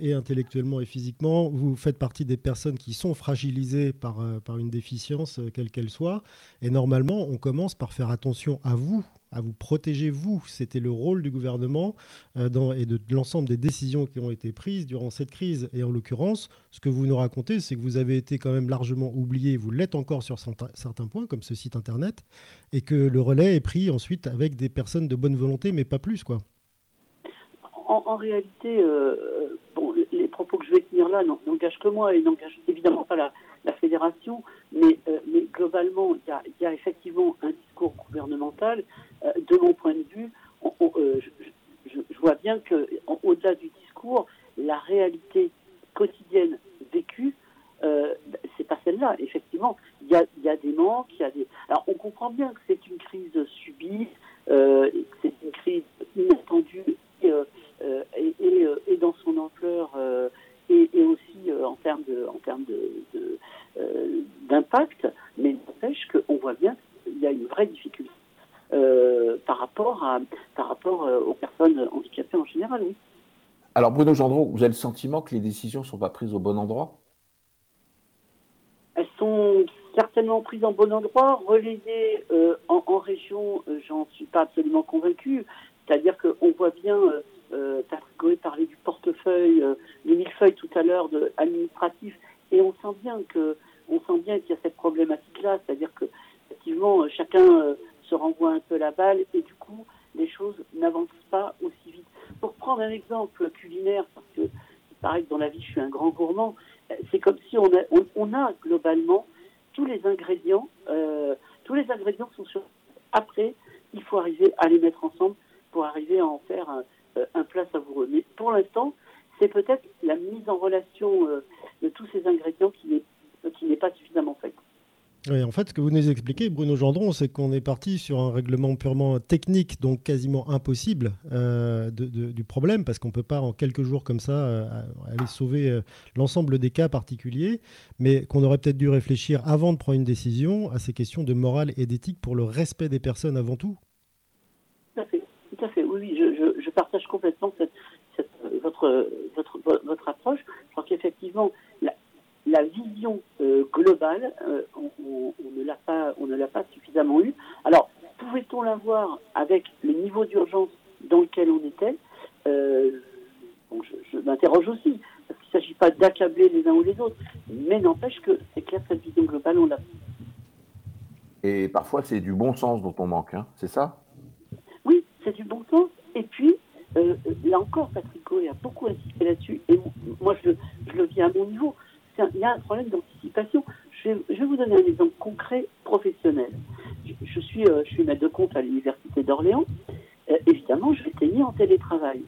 Speaker 4: et intellectuellement et physiquement, vous faites partie des personnes qui sont fragilisées par, par une déficience, quelle qu'elle soit. Et normalement, on commence par faire attention à vous, à vous protéger vous. C'était le rôle du gouvernement euh, et de, l'ensemble des décisions qui ont été prises durant cette crise. Et en l'occurrence, ce que vous nous racontez, c'est que vous avez été quand même largement oublié, vous l'êtes encore sur certains points, comme ce site internet, et que le relais est pris ensuite avec des personnes de bonne volonté, mais pas plus, quoi.
Speaker 9: En, réalité, euh, bon, les propos que je vais tenir là n'engagent que moi et n'engagent évidemment pas la, fédération, mais, euh, globalement, il y a, effectivement un discours gouvernemental. Euh, de mon point de vue, euh, je, vois bien que au-delà du discours, la réalité quotidienne vécue, c'est pas celle-là. Effectivement, il y a, des manques, il y a des. Alors, on comprend bien que c'est une crise subie, c'est une crise inattendue et, et, dans son ampleur et, aussi euh, en termes de, en termes de, euh, d'impact, mais n'empêche qu'on voit bien qu'il y a une vraie difficulté euh, par rapport à par rapport aux personnes handicapées en général, oui.
Speaker 5: Alors Bruno Gendron, vous avez le sentiment que les décisions ne sont pas prises au bon endroit?
Speaker 9: Elles sont certainement prises en bon endroit, relayées en, en, région, j'en suis pas absolument convaincu. C'est-à-dire qu'on voit bien euh, Patrick parlait du portefeuille, euh, du millefeuille tout à l'heure administratif, et on sent bien que on sent bien qu'il y a cette problématique-là, c'est-à-dire que effectivement euh, chacun euh, se renvoie un peu la balle et du coup les choses n'avancent pas aussi vite. Pour prendre un exemple culinaire, parce que il paraît que dans la vie je suis un grand gourmand, c'est comme si on a, on, a globalement tous les ingrédients, tous les ingrédients sont sur. Après, il faut arriver à les mettre ensemble pour arriver à en faire un, un plat savoureux. Mais pour l'instant, c'est peut-être la mise en relation de tous ces ingrédients qui n'est pas suffisamment faite.
Speaker 4: Oui, en fait, ce que vous nous expliquez, Bruno Gendron, c'est qu'on est parti sur un règlement purement technique, donc quasiment impossible euh, du problème, parce qu'on ne peut pas en quelques jours comme ça euh, aller sauver euh, l'ensemble des cas particuliers, mais qu'on aurait peut-être dû réfléchir avant de prendre une décision à ces questions de morale et d'éthique pour le respect des personnes avant tout.
Speaker 9: Tout à fait, tout à fait. Oui, je, partage complètement votre, votre, votre approche. Je crois qu'effectivement, la, vision euh, globale, euh, on, ne l'a pas, on ne l'a pas suffisamment eue. Alors, pouvait-on l'avoir avec le niveau d'urgence dans lequel on était euh, Je, m'interroge aussi, parce qu'il ne s'agit pas d'accabler les uns ou les autres, mais n'empêche que c'est clair cette vision globale, on l'a.
Speaker 5: Et parfois, c'est du bon sens dont on manque, hein, c'est ça?
Speaker 9: Oui, c'est du bon sens. Et puis, là encore, Patrick Coé a beaucoup insisté là-dessus, et moi, je, je le vis à mon niveau il y a un problème d'anticipation. Je vais, vous donner un exemple concret professionnel. Je, suis, euh, je suis maître de compte à l'Université d'Orléans. Euh, évidemment, je vais tenir en télétravail.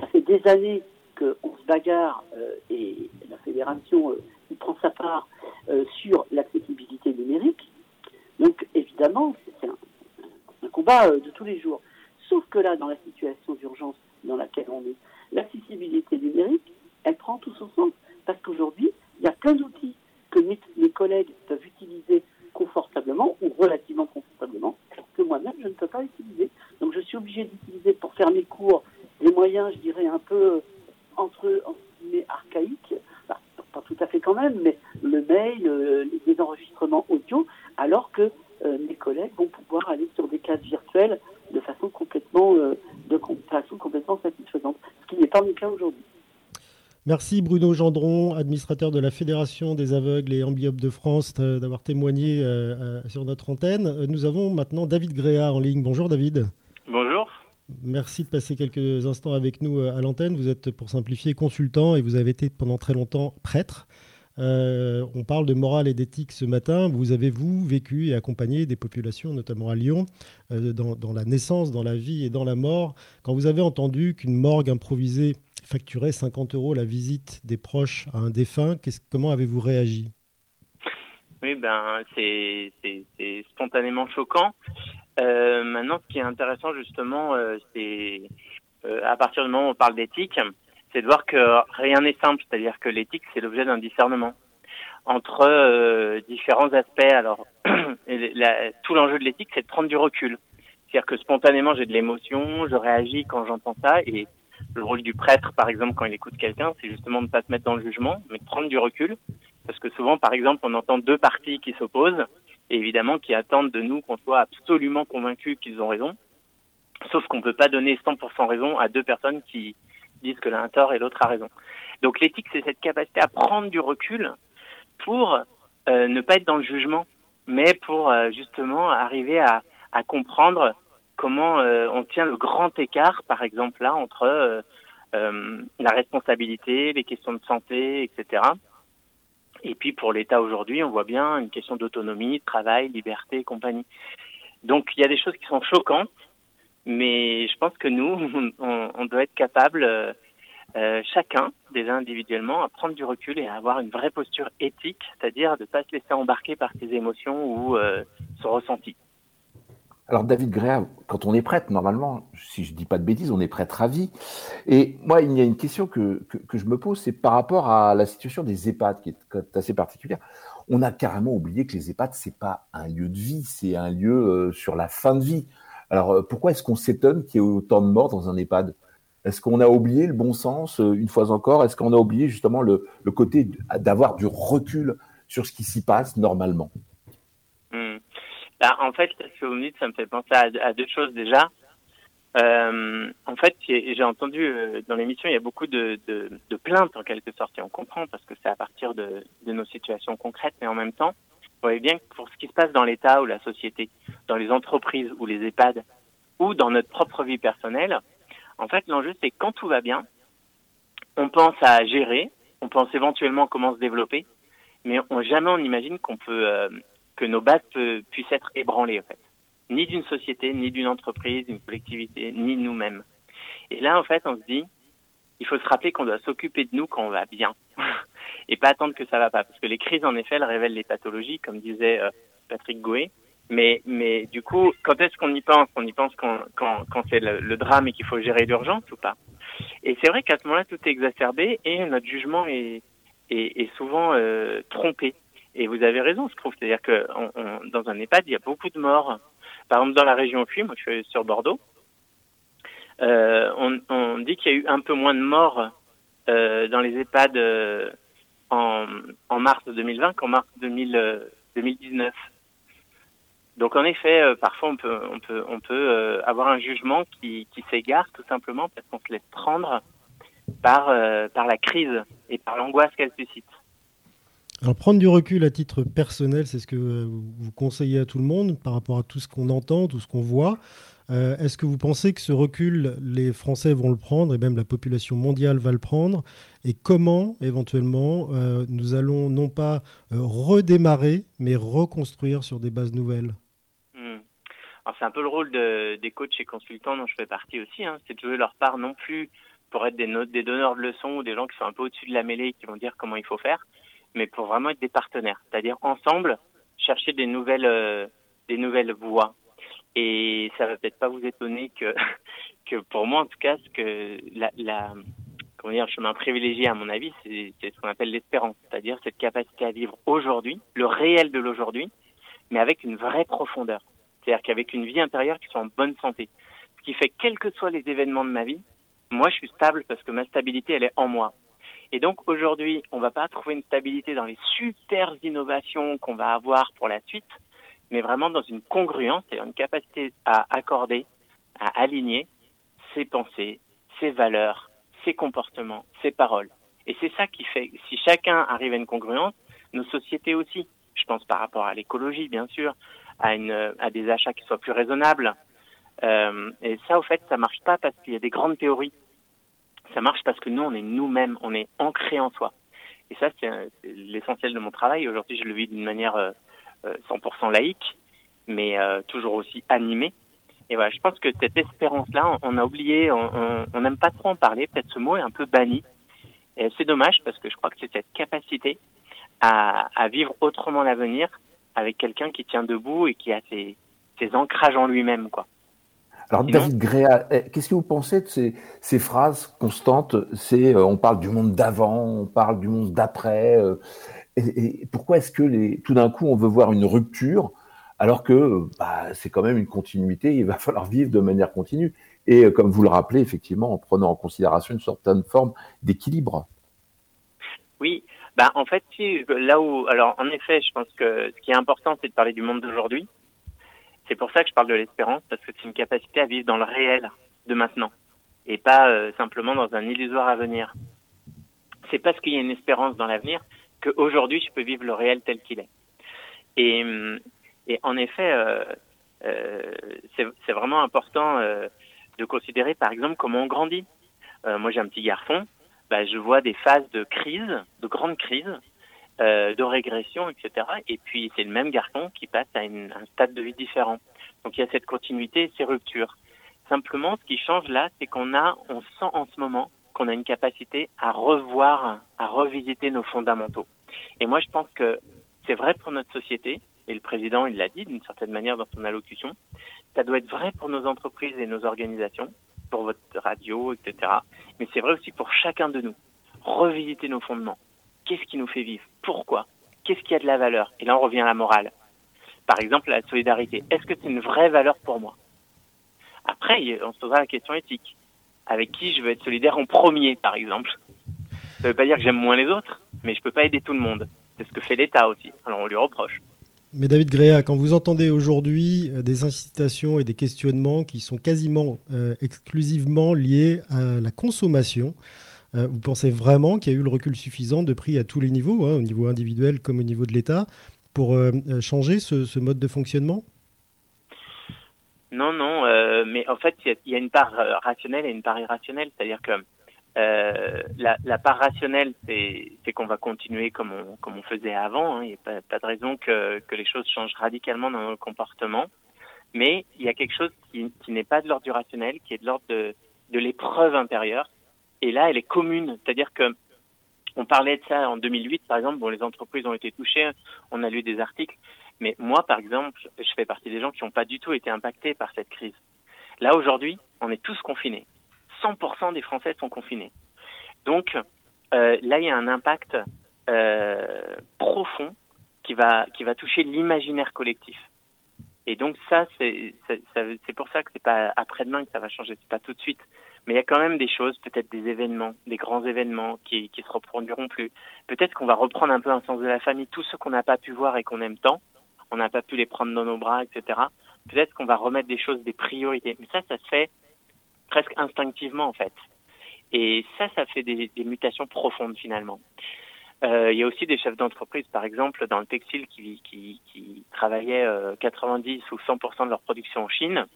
Speaker 9: Ça fait des années qu'on se bagarre euh, et la fédération prend sa part sur l'accessibilité numérique. Donc, évidemment, c'est un, combat de tous les jours. Sauf que là, dans la situation d'urgence dans laquelle on est, l'accessibilité numérique, elle prend tout son sens. Parce qu'aujourd'hui, il y a plein d'outils que mes, collègues peuvent utiliser confortablement ou relativement confortablement que moi-même je ne peux pas utiliser. Donc je suis obligé d'utiliser pour faire mes cours des moyens, je dirais, un peu entre, archaïques, bah, pas tout à fait quand même, mais le mail, euh, les enregistrements audio, alors que euh, mes collègues vont pouvoir aller sur des cases virtuelles de façon complètement, euh, de façon complètement satisfaisante, ce qui n'est pas mon cas aujourd'hui.
Speaker 4: Merci Bruno Gendron, administrateur de la Fédération des aveugles et ambiopes de France, euh, d'avoir témoigné euh, euh, sur notre antenne. Nous avons maintenant David Gréa en ligne. Bonjour David.
Speaker 10: Bonjour.
Speaker 4: Merci de passer quelques instants avec nous à l'antenne. Vous êtes, pour simplifier, consultant et vous avez été pendant très longtemps prêtre. on parle de morale et d'éthique ce matin. Vous avez, vous, vécu et accompagné des populations, notamment à Lyon, dans, dans, la naissance, dans la vie et dans la mort. Quand vous avez entendu qu'une morgue improvisée facturer 50 euros la visite des proches à un défunt. comment avez-vous réagi?
Speaker 10: Oui, ben c'est spontanément choquant. Euh, maintenant, ce qui est intéressant justement, euh, c'est euh, à partir du moment où on parle d'éthique, c'est de voir que rien n'est simple. C'est-à-dire que l'éthique, c'est l'objet d'un discernement entre différents aspects. Alors, tout l'enjeu de l'éthique, c'est de prendre du recul. C'est-à-dire que spontanément, j'ai de l'émotion, je réagis quand j'entends ça, et le rôle du prêtre, par exemple, quand il écoute quelqu'un, c'est justement de ne pas se mettre dans le jugement, mais de prendre du recul. Parce que souvent, par exemple, on entend deux parties qui s'opposent, et évidemment qui attendent de nous qu'on soit absolument convaincus qu'ils ont raison. Sauf qu'on ne peut pas donner 100% raison à deux personnes qui disent que l'un a tort et l'autre a raison. Donc l'éthique, c'est cette capacité à prendre du recul pour euh, ne pas être dans le jugement, mais pour euh, justement arriver à, à comprendre comment euh, on tient le grand écart, par exemple, là, entre euh, euh, la responsabilité, les questions de santé, etc. Et puis pour l'État aujourd'hui, on voit bien une question d'autonomie, de travail, liberté compagnie. Donc il y a des choses qui sont choquantes, mais je pense que nous, on, doit être capable, chacun, déjà individuellement, à prendre du recul et à avoir une vraie posture éthique, c'est-à-dire de ne pas se laisser embarquer par ses émotions ou son ressenti.
Speaker 5: Alors David Gréa, quand on est prêtre, normalement, si je ne dis pas de bêtises, on est prêtre à vie. Et moi, il y a une question que, que, je me pose, c'est par rapport à la situation des EHPAD, qui est assez particulière. On a carrément oublié que les EHPAD, c'est pas un lieu de vie, c'est un lieu euh, sur la fin de vie. Alors euh, pourquoi est-ce qu'on s'étonne qu'il y ait autant de morts dans un EHPAD? Est-ce qu'on a oublié le bon sens, euh, une fois encore? Est-ce qu'on a oublié justement le, le côté d'avoir du recul sur ce qui s'y passe normalement?
Speaker 10: Bah, en fait, ce que vous me dites, ça me fait penser à, deux choses déjà. Euh, en fait, j'ai entendu euh, dans l'émission, il y a beaucoup de, de, de, plaintes en quelque sorte, et on comprend parce que c'est à partir de, de, nos situations concrètes, mais en même temps, vous voyez bien que pour ce qui se passe dans l'État ou la société, dans les entreprises ou les EHPAD, ou dans notre propre vie personnelle, en fait, l'enjeu, c'est quand tout va bien, on pense à gérer, on pense éventuellement comment se développer, mais on, jamais on imagine qu'on peut euh, que nos bases puissent être ébranlées, en fait. Ni d'une société, ni d'une entreprise, d'une collectivité, ni nous-mêmes. Et là, en fait, on se dit, il faut se rappeler qu'on doit s'occuper de nous quand on va bien et pas attendre que ça va pas. Parce que les crises, en effet, elles révèlent les pathologies, comme disait euh, Patrick Gouet. Mais, mais du coup, quand est-ce qu'on y pense? On y pense quand, quand, quand c'est le, drame et qu'il faut gérer l'urgence ou pas? Et c'est vrai qu'à ce moment-là, tout est exacerbé et notre jugement est, est, est souvent euh, trompé. Et vous avez raison, je trouve. C'est-à-dire que on, dans un EHPAD, il y a beaucoup de morts. Par exemple, dans la région suis, moi je suis sur Bordeaux, euh, on, on, dit qu'il y a eu un peu moins de morts euh, dans les EHPAD euh, en, en, mars 2020 qu'en mars 2000, 2019. Donc en effet, euh, parfois on peut, on peut, on peut euh, avoir un jugement qui, qui s'égare tout simplement parce qu'on se laisse prendre par, par la crise et par l'angoisse qu'elle suscite.
Speaker 4: Alors prendre du recul à titre personnel, c'est ce que vous conseillez à tout le monde par rapport à tout ce qu'on entend, tout ce qu'on voit. Euh, est-ce que vous pensez que ce recul, les Français vont le prendre et même la population mondiale va le prendre? Et comment, éventuellement, euh, nous allons non pas euh, redémarrer, mais reconstruire sur des bases nouvelles?
Speaker 10: Hmm. C'est un peu le rôle des coachs et consultants dont je fais partie aussi, hein. c'est de jouer leur part non plus pour être des donneurs de leçons ou des gens qui sont un peu au-dessus de la mêlée et qui vont dire comment il faut faire, mais pour vraiment être des partenaires, c'est-à-dire ensemble chercher des nouvelles, des nouvelles voies et ça va peut-être pas vous étonner que, que pour moi, en tout cas, ce que la, la comment dire, le chemin privilégié, à mon avis, c'est ce qu'on appelle l'espérance, c'est-à-dire cette capacité à vivre aujourd'hui, le réel de l'aujourd'hui, mais avec une vraie profondeur. C'est-à-dire qu'avec une vie intérieure qui soit en bonne santé. Ce qui fait que quels que soient les événements de ma vie, moi, je suis stable parce que ma stabilité, elle est en moi. Et donc, aujourd'hui, on va pas trouver une stabilité dans les super innovations qu'on va avoir pour la suite, mais vraiment dans une congruence, c'est une capacité à accorder, à aligner ses pensées, ses valeurs, ses comportements, ses paroles. Et c'est ça qui fait, si chacun arrive à une congruence, nos sociétés aussi, je pense par rapport à l'écologie, bien sûr, à, une, à des achats qui soient plus raisonnables. Euh, et ça, au fait, ça marche pas parce qu'il y a des grandes théories. Ça marche parce que nous, on est nous-mêmes, on est ancrés en soi. Et ça, c'est l'essentiel de mon travail. Aujourd'hui, je le vis d'une manière euh, 100% euh, laïque, mais euh, toujours aussi animé. Et voilà, je pense que cette espérance-là, on, a oublié, on n'aime pas trop en parler, peut-être ce mot est un peu banni. Et c'est dommage parce que je crois que c'est cette capacité à, à vivre autrement l'avenir avec quelqu'un qui tient debout et qui a ses, ses ancrages en lui-même, quoi.
Speaker 5: Alors David Gréa, eh, qu'est-ce que vous pensez de ces, ces phrases constantes? C'est euh, on parle du monde d'avant, on parle du monde d'après. Et, pourquoi est-ce que les, tout d'un coup on veut voir une rupture alors que bah, c'est quand même une continuité, il va falloir vivre de manière continue? Et euh, comme vous le rappelez, effectivement, en prenant en considération une certaine forme d'équilibre.
Speaker 10: Oui, bah en fait, là où, alors en effet, je pense que ce qui est important, c'est de parler du monde d'aujourd'hui. C'est pour ça que je parle de l'espérance, parce que c'est une capacité à vivre dans le réel de maintenant, et pas euh, simplement dans un illusoire avenir. C'est parce qu'il y a une espérance dans l'avenir qu'aujourd'hui, je peux vivre le réel tel qu'il est. Et, et en effet, euh, euh, c'est vraiment important de considérer, par exemple, comment on grandit. Moi, j'ai un petit garçon, bah, je vois des phases de crise, de grandes crises, euh, de régression, etc. Et puis, c'est le même garçon qui passe à une, un stade de vie différent. Donc, il y a cette continuité ces ruptures. Simplement, ce qui change là, c'est qu'on a, on sent en ce moment qu'on a une capacité à revoir, à revisiter nos fondamentaux. Et moi, je pense que c'est vrai pour notre société, et le président, il l'a dit d'une certaine manière dans son allocution, ça doit être vrai pour nos entreprises et nos organisations, pour votre radio, etc. Mais c'est vrai aussi pour chacun de nous. Revisiter nos fondements. Qu'est-ce qui nous fait vivre? Pourquoi? Qu'est-ce qui a de la valeur? Et là, on revient à la morale. Par exemple, la solidarité. Est-ce que c'est une vraie valeur pour moi? Après, on se posera la question éthique avec qui je veux être solidaire en premier, par exemple? Ça ne veut pas dire que j'aime moins les autres, mais je peux pas aider tout le monde. C'est ce que fait l'État aussi. Alors on lui reproche.
Speaker 4: Mais David Gréa, quand vous entendez aujourd'hui euh, des incitations et des questionnements qui sont quasiment euh, exclusivement liés à la consommation, euh, vous pensez vraiment qu'il y a eu le recul suffisant de prix à tous les niveaux, hein, au niveau individuel comme au niveau de l'État, pour changer ce, mode de fonctionnement?
Speaker 10: Non, non, euh, mais en fait, il y, a une part euh, rationnelle et une part irrationnelle. C'est-à-dire que euh, la, la, part rationnelle, c'est qu'on va continuer comme on, faisait avant. Hein. Il n'y a pas, de raison que, les choses changent radicalement dans nos comportements. Mais il y a quelque chose qui, qui n'est pas de l'ordre du rationnel, qui est de l'ordre de, de l'épreuve intérieure. Et là, elle est commune. C'est-à-dire que on parlait de ça en 2008, par exemple. Bon, les entreprises ont été touchées. On a lu des articles. Mais moi, par exemple, je fais partie des gens qui n'ont pas du tout été impactés par cette crise. Là, aujourd'hui, on est tous confinés. 100% des Français sont confinés. Donc, euh, là, il y a un impact euh, profond qui va, qui va toucher l'imaginaire collectif. Et donc ça, c'est pour ça que c'est pas après-demain que ça va changer, c'est pas tout de suite. Mais il y a quand même des choses, peut-être des événements, des grands événements qui qui se reproduiront plus. Peut-être qu'on va reprendre un peu un sens de la famille, tous ceux qu'on n'a pas pu voir et qu'on aime tant, on n'a pas pu les prendre dans nos bras, etc. Peut-être qu'on va remettre des choses, des priorités. Mais ça, ça se fait presque instinctivement en fait. Et ça, ça fait des, mutations profondes finalement. Euh, il y a aussi des chefs d'entreprise, par exemple, dans le textile, qui, travaillaient euh, 90 ou 100% de leur production en Chine.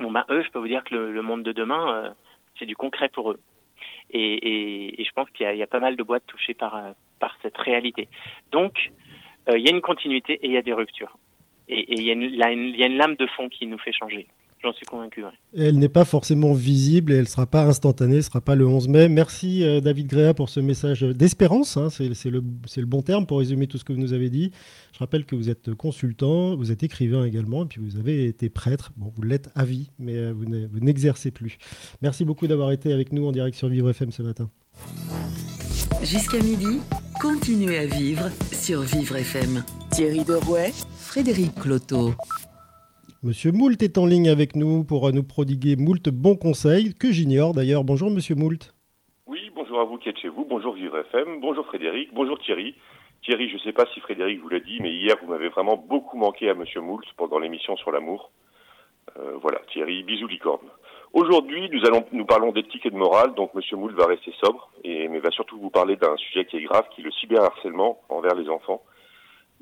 Speaker 10: Bon, ben, eux, je peux vous dire que le, monde de demain, euh, c'est du concret pour eux. Et, je pense qu'il y, a pas mal de boîtes touchées par, euh, cette réalité. Donc, euh, il y a une continuité et il y a des ruptures. Et, il, y il y a une lame de fond qui nous fait changer. J'en suis convaincu. Ouais.
Speaker 4: Elle n'est pas forcément visible et elle ne sera pas instantanée, ce ne sera pas le 11 mai. Merci euh, David Gréa pour ce message d'espérance. Hein, c'est le, le, bon terme pour résumer tout ce que vous nous avez dit. Je rappelle que vous êtes consultant, vous êtes écrivain également, et puis vous avez été prêtre. Bon, vous l'êtes à vie, mais euh, vous n'exercez plus. Merci beaucoup d'avoir été avec nous en direct sur Vivre FM ce matin.
Speaker 1: Jusqu'à midi, continuez à vivre sur Vivre FM. Thierry Derouet, Frédéric Cloteau.
Speaker 4: Monsieur Moult est en ligne avec nous pour nous prodiguer moult bons conseils, que j'ignore d'ailleurs. Bonjour Monsieur Moult.
Speaker 11: Oui, bonjour à vous qui êtes chez vous, bonjour Vivre FM, bonjour Frédéric, bonjour Thierry. Thierry, je ne sais pas si Frédéric vous l'a dit, mais hier vous m'avez vraiment beaucoup manqué à Monsieur Moult pendant l'émission sur l'amour. Euh, voilà, Thierry, bisous licorne. Aujourd'hui, nous parlons d'éthique et de morale, donc Monsieur Moult va rester sobre, et, mais va surtout vous parler d'un sujet qui est grave, qui est le cyberharcèlement envers les enfants.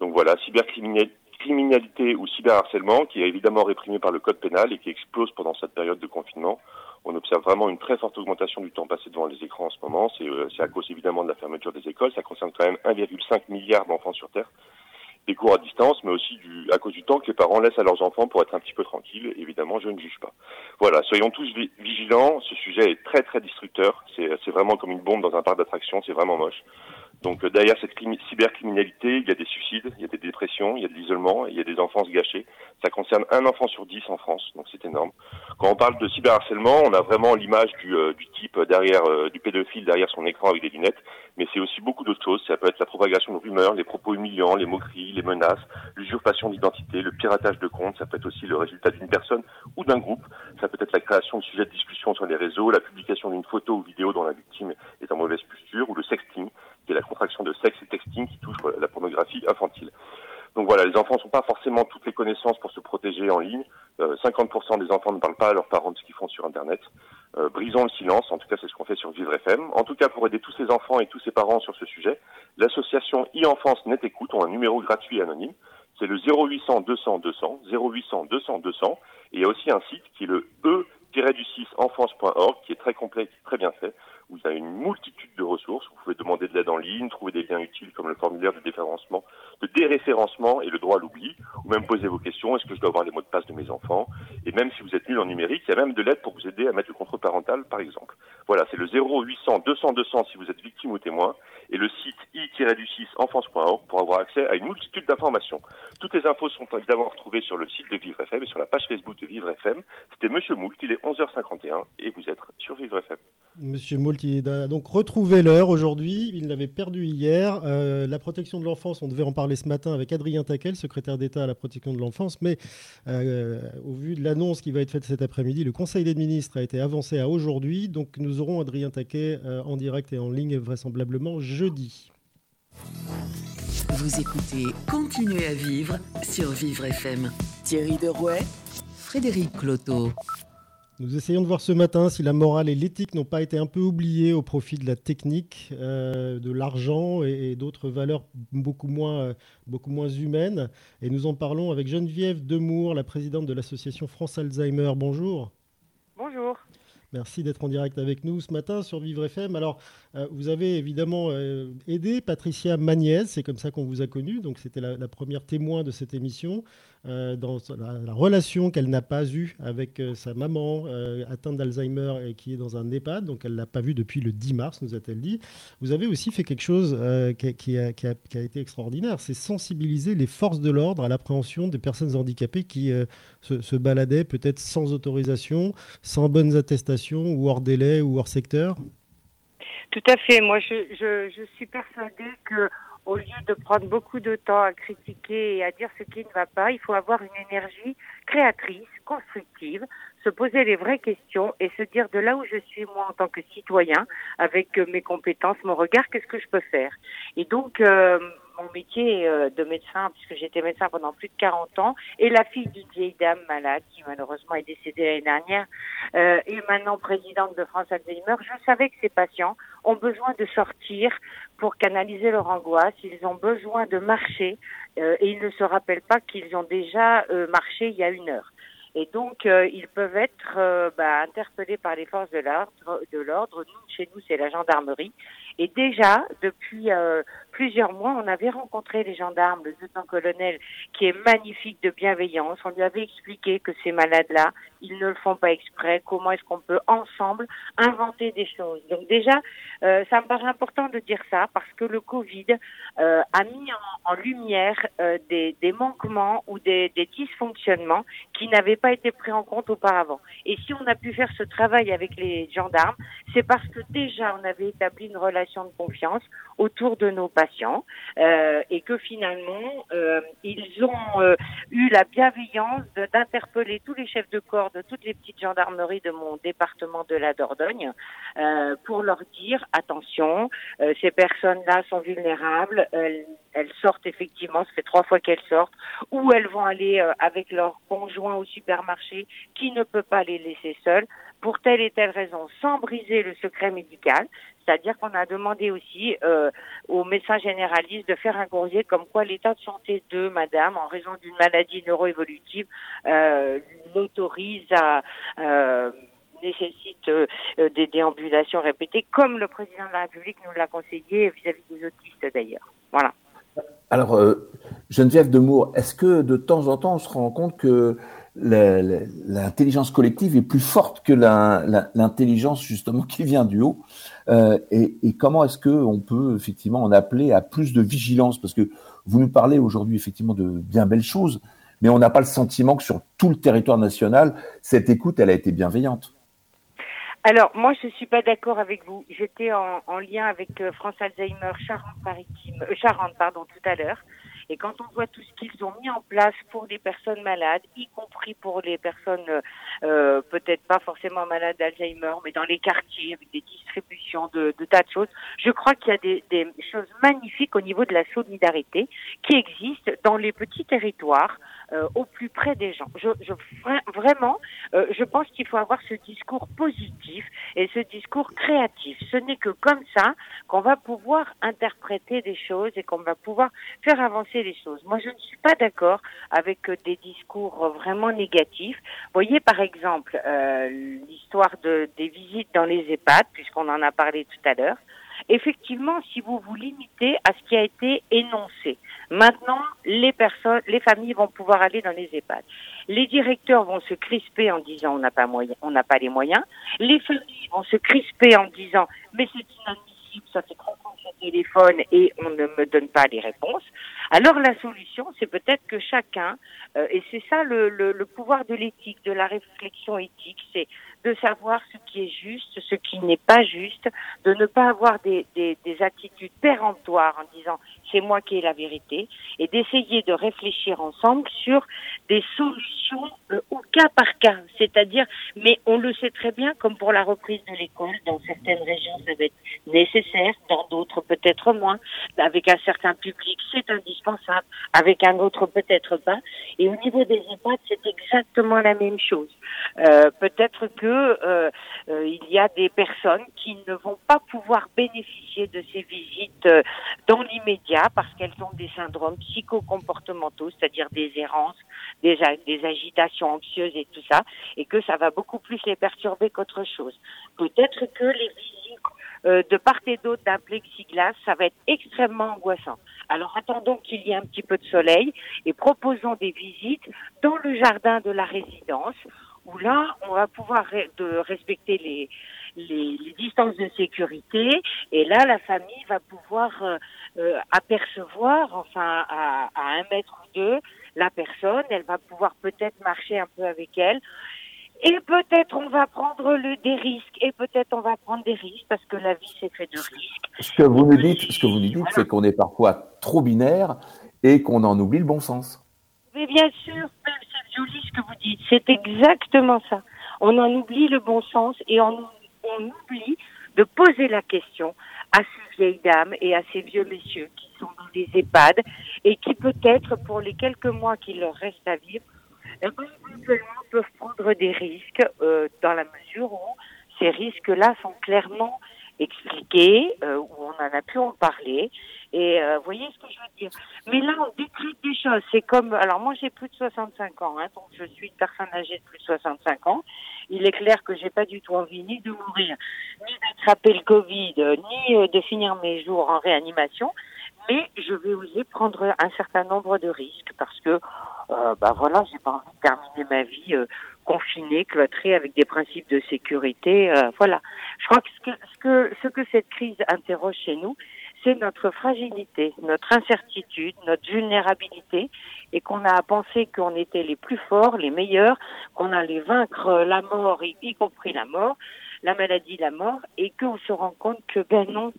Speaker 11: Donc voilà, cybercriminalité criminalité ou cyberharcèlement qui est évidemment réprimé par le code pénal et qui explose pendant cette période de confinement. On observe vraiment une très forte augmentation du temps passé devant les écrans en ce moment. C'est euh, à cause évidemment de la fermeture des écoles. Ça concerne quand même 1,5 milliard d'enfants sur Terre. Des cours à distance, mais aussi du, à cause du temps que les parents laissent à leurs enfants pour être un petit peu tranquilles. Évidemment, je ne juge pas. Voilà, soyons tous vigilants. Ce sujet est très très destructeur. C'est vraiment comme une bombe dans un parc d'attractions. C'est vraiment moche. Donc euh, derrière cette cybercriminalité, il y a des suicides, il y a des dépressions, il y a de l'isolement, il y a des enfances gâchées. Ça concerne un enfant sur dix en France, donc c'est énorme. Quand on parle de cyberharcèlement, on a vraiment l'image du, euh, type derrière euh, du pédophile derrière son écran avec des lunettes, mais c'est aussi beaucoup d'autres choses. Ça peut être la propagation de rumeurs, les propos humiliants, les moqueries, les menaces, l'usurpation d'identité, le piratage de comptes. Ça peut être aussi le résultat d'une personne ou d'un groupe. Ça peut être la création de sujets de discussion sur les réseaux, la publication d'une photo ou vidéo dont la victime est en mauvaise posture, ou le sexting qui est la contraction de sexe et texting qui touche la pornographie infantile. Donc voilà, les enfants n'ont pas forcément toutes les connaissances pour se protéger en ligne. Euh, 50% des enfants ne parlent pas à leurs parents de ce qu'ils font sur Internet. Euh, brisons le silence, en tout cas c'est ce qu'on fait sur Vivre FM. En tout cas, pour aider tous ces enfants et tous ces parents sur ce sujet, l'association e-enfance Net Écoute ont un numéro gratuit et anonyme. C'est le 0800 200 200, 0800 200 200. Et il y a aussi un site qui est le e-du-6enfance.org qui est très complet, très bien fait où il y a une multitude de ressources. Vous pouvez demander de l'aide en ligne, trouver des liens utiles comme le formulaire de déréférencement, et le droit à l'oubli, ou même poser vos questions. Est-ce que je dois avoir les mots de passe de mes enfants? Et même si vous êtes nul en numérique, il y a même de l'aide pour vous aider à mettre le contrôle parental, par exemple. Voilà, c'est le 0800 200 200 si vous êtes victime ou témoin, et le site i-du6enfance.org pour avoir accès à une multitude d'informations. Toutes les infos sont évidemment retrouvées sur le site de Vivre FM et sur la page Facebook de Vivre FM. C'était Monsieur Moult, il est 11h51 et vous êtes sur Vivre FM.
Speaker 4: Monsieur Moult, a donc retrouvé l'heure aujourd'hui. Il l'avait perdu hier. Euh, la protection de l'enfance, on devait en parler ce matin avec Adrien Taquel, secrétaire d'État à la protection de l'enfance. Mais euh, au vu de l'annonce qui va être faite cet après-midi, le Conseil des ministres a été avancé à aujourd'hui. Donc nous aurons Adrien Taquet euh, en direct et en ligne vraisemblablement jeudi.
Speaker 1: Vous écoutez Continuez à vivre sur Vivre FM. Thierry Derouet, Frédéric Cloteau.
Speaker 4: Nous essayons de voir ce matin si la morale et l'éthique n'ont pas été un peu oubliées au profit de la technique, euh, de l'argent et, et d'autres valeurs beaucoup moins, euh, beaucoup moins humaines. Et nous en parlons avec Geneviève Demour, la présidente de l'association France Alzheimer. Bonjour.
Speaker 12: Bonjour.
Speaker 4: Merci d'être en direct avec nous ce matin sur Vivre FM. Alors, vous avez évidemment euh, aidé Patricia Magnès, c'est comme ça qu'on vous a connu, donc c'était la, première témoin de cette émission, euh, dans la, relation qu'elle n'a pas eue avec sa maman atteinte d'Alzheimer et qui est dans un EHPAD, donc elle ne l'a pas vue depuis le 10 mars, nous a-t-elle dit. Vous avez aussi fait quelque chose qui, a, été extraordinaire, c'est sensibiliser les forces de l'ordre à l'appréhension des personnes handicapées qui se baladaient peut-être sans autorisation, sans bonnes attestations ou hors délai ou hors secteur
Speaker 12: Tout à fait. Moi, je, je, je suis persuadée que au lieu de prendre beaucoup de temps à critiquer et à dire ce qui ne va pas, il faut avoir une énergie créatrice, constructive, se poser les vraies questions et se dire de là où je suis moi en tant que citoyen, avec mes compétences, mon regard, qu'est-ce que je peux faire? Et donc, euh, mon métier euh, de médecin, puisque j'étais médecin pendant plus de 40 ans, et la fille d'une vieille dame malade qui malheureusement est décédée l'année dernière, euh, et maintenant présidente de France Alzheimer, je savais que ces patients ont besoin de sortir pour canaliser leur angoisse, ils ont besoin de marcher, euh, et ils ne se rappellent pas qu'ils ont déjà marché il y a une heure. Et donc, ils peuvent être bah, interpellés par les forces de l'ordre. Chez nous, c'est la gendarmerie. Et déjà, depuis euh, plusieurs mois, on avait rencontré les gendarmes, le lieutenant-colonel, qui est magnifique de bienveillance. On lui avait expliqué que ces malades-là, ils ne le font pas exprès. Comment est-ce qu'on peut ensemble inventer des choses? Donc déjà, euh, ça me paraît important de dire ça parce que le Covid euh, a mis en, lumière des, des, manquements ou des, des dysfonctionnements qui n'avaient pas été pris en compte auparavant. Et si on a pu faire ce travail avec les gendarmes, c'est parce que déjà on avait établi une relation de confiance autour de nos patients euh, et que finalement euh, ils ont euh, eu la bienveillance d'interpeller tous les chefs de corps de toutes les petites gendarmeries de mon département de la Dordogne pour leur dire attention, ces personnes-là sont vulnérables, elles, sortent effectivement, ça fait trois fois qu'elles sortent, ou elles vont aller avec leur conjoint au supermarché qui ne peut pas les laisser seules pour telle et telle raison, sans briser le secret médical. C'est-à-dire qu'on a demandé aussi euh, aux médecins généralistes de faire un courrier comme quoi l'état de santé de madame, en raison d'une maladie neuroévolutive, euh, l'autorise à... Euh, nécessite des déambulations répétées, comme le président de la République nous l'a conseillé vis-à-vis des autistes d'ailleurs. Voilà.
Speaker 5: Alors, Geneviève Demour, est-ce que de temps en temps on se rend compte que l'intelligence collective est plus forte que l'intelligence justement qui vient du haut? Euh, et, comment est-ce que on peut effectivement en appeler à plus de vigilance? Parce que vous nous parlez aujourd'hui effectivement de bien belles choses, mais on n'a pas le sentiment que sur tout le territoire national, cette écoute, elle a été bienveillante.
Speaker 12: Alors, moi, je suis pas d'accord avec vous. J'étais en, en, lien avec euh, France Alzheimer Charente-Maritime, euh, Charente, pardon, tout à l'heure. Et quand on voit tout ce qu'ils ont mis en place pour les personnes malades, y compris pour les personnes euh, peut-être pas forcément malades d'Alzheimer, mais dans les quartiers, avec des distributions de, de tas de choses, je crois qu'il y a des, des, choses magnifiques au niveau de la solidarité qui existent dans les petits territoires, euh, au plus près des gens. Je, je vraiment, euh, je pense qu'il faut avoir ce discours positif et ce discours créatif. Ce n'est que comme ça qu'on va pouvoir interpréter des choses et qu'on va pouvoir faire avancer les choses. Moi, je ne suis pas d'accord avec euh, des discours euh, vraiment négatifs. Voyez, par exemple, euh, l'histoire de, des visites dans les EHPAD, puisqu'on en a parlé tout à l'heure. Effectivement, si vous vous limitez à ce qui a été énoncé, maintenant, les personnes, les familles vont pouvoir aller dans les EHPAD. Les directeurs vont se crisper en disant on n'a pas moyen, on n'a pas les moyens. Les familles vont se crisper en disant mais c'est inadmissible, ça fait trop téléphone et on ne me donne pas les réponses. Alors la solution, c'est peut-être que chacun, euh, et c'est ça le, le, le, pouvoir de l'éthique, de la réflexion éthique, c'est de savoir ce qui est juste, ce qui n'est pas juste, de ne pas avoir des, des, des attitudes péremptoires en disant c'est moi qui ai la vérité, et d'essayer de réfléchir ensemble sur des solutions euh, au cas par cas. C'est-à-dire, mais on le sait très bien, comme pour la reprise de l'école, dans certaines régions ça va être nécessaire, dans d'autres peut-être moins. Avec un certain public, c'est indispensable. Avec un autre, peut-être pas. Et au niveau des EHPAD, c'est exactement la même chose. Euh, peut-être que euh, euh, il y a des personnes qui ne vont pas pouvoir bénéficier de ces visites euh, dans l'immédiat parce qu'elles ont des syndromes psychocomportementaux, c'est-à-dire des errances, des, agitations anxieuses et tout ça, et que ça va beaucoup plus les perturber qu'autre chose. Peut-être que les visites de part et d'autre d'un plexiglas, ça va être extrêmement angoissant. Alors attendons qu'il y ait un petit peu de soleil et proposons des visites dans le jardin de la résidence où là, on va pouvoir de respecter les, les, les, distances de sécurité et là, la famille va pouvoir euh, euh, apercevoir, enfin à, à un mètre ou deux, la personne. Elle va pouvoir peut-être marcher un peu avec elle. Et peut-être on va prendre le, des risques, et peut-être on va prendre des risques parce que la vie c'est fait de risques.
Speaker 5: Ce que vous nous dites, ce que vous nous dites, c'est qu'on est parfois trop binaire et qu'on en oublie le bon sens.
Speaker 12: Mais bien sûr, joli ce que vous dites. C'est exactement ça. On en oublie le bon sens et on, on oublie de poser la question à ces vieilles dames et à ces vieux messieurs qui sont dans des EHPAD et qui peut-être pour les quelques mois qu'il leur reste à vivre éventuellement peuvent prendre des risques euh, dans la mesure où ces risques-là sont clairement expliqués, euh, où on en a pu en parler. Et euh, vous voyez ce que je veux dire Mais là, on décrit des choses. C'est comme... Alors moi, j'ai plus de 65 ans, hein, donc je suis une personne âgée de plus de 65 ans. Il est clair que j'ai pas du tout envie ni de mourir, ni d'attraper le Covid, ni de finir mes jours en réanimation. Mais je vais oser prendre un certain nombre de risques parce que euh, bah voilà, j'ai pas envie de terminer ma vie euh, confinée, cloîtrée avec des principes de sécurité. Euh, voilà. Je crois que ce, que ce que ce que cette crise interroge chez nous, c'est notre fragilité, notre incertitude, notre vulnérabilité, et qu'on a à qu'on était les plus forts, les meilleurs, qu'on allait vaincre la mort, y, compris la mort, la maladie, la mort, et qu'on se rend compte que ben non.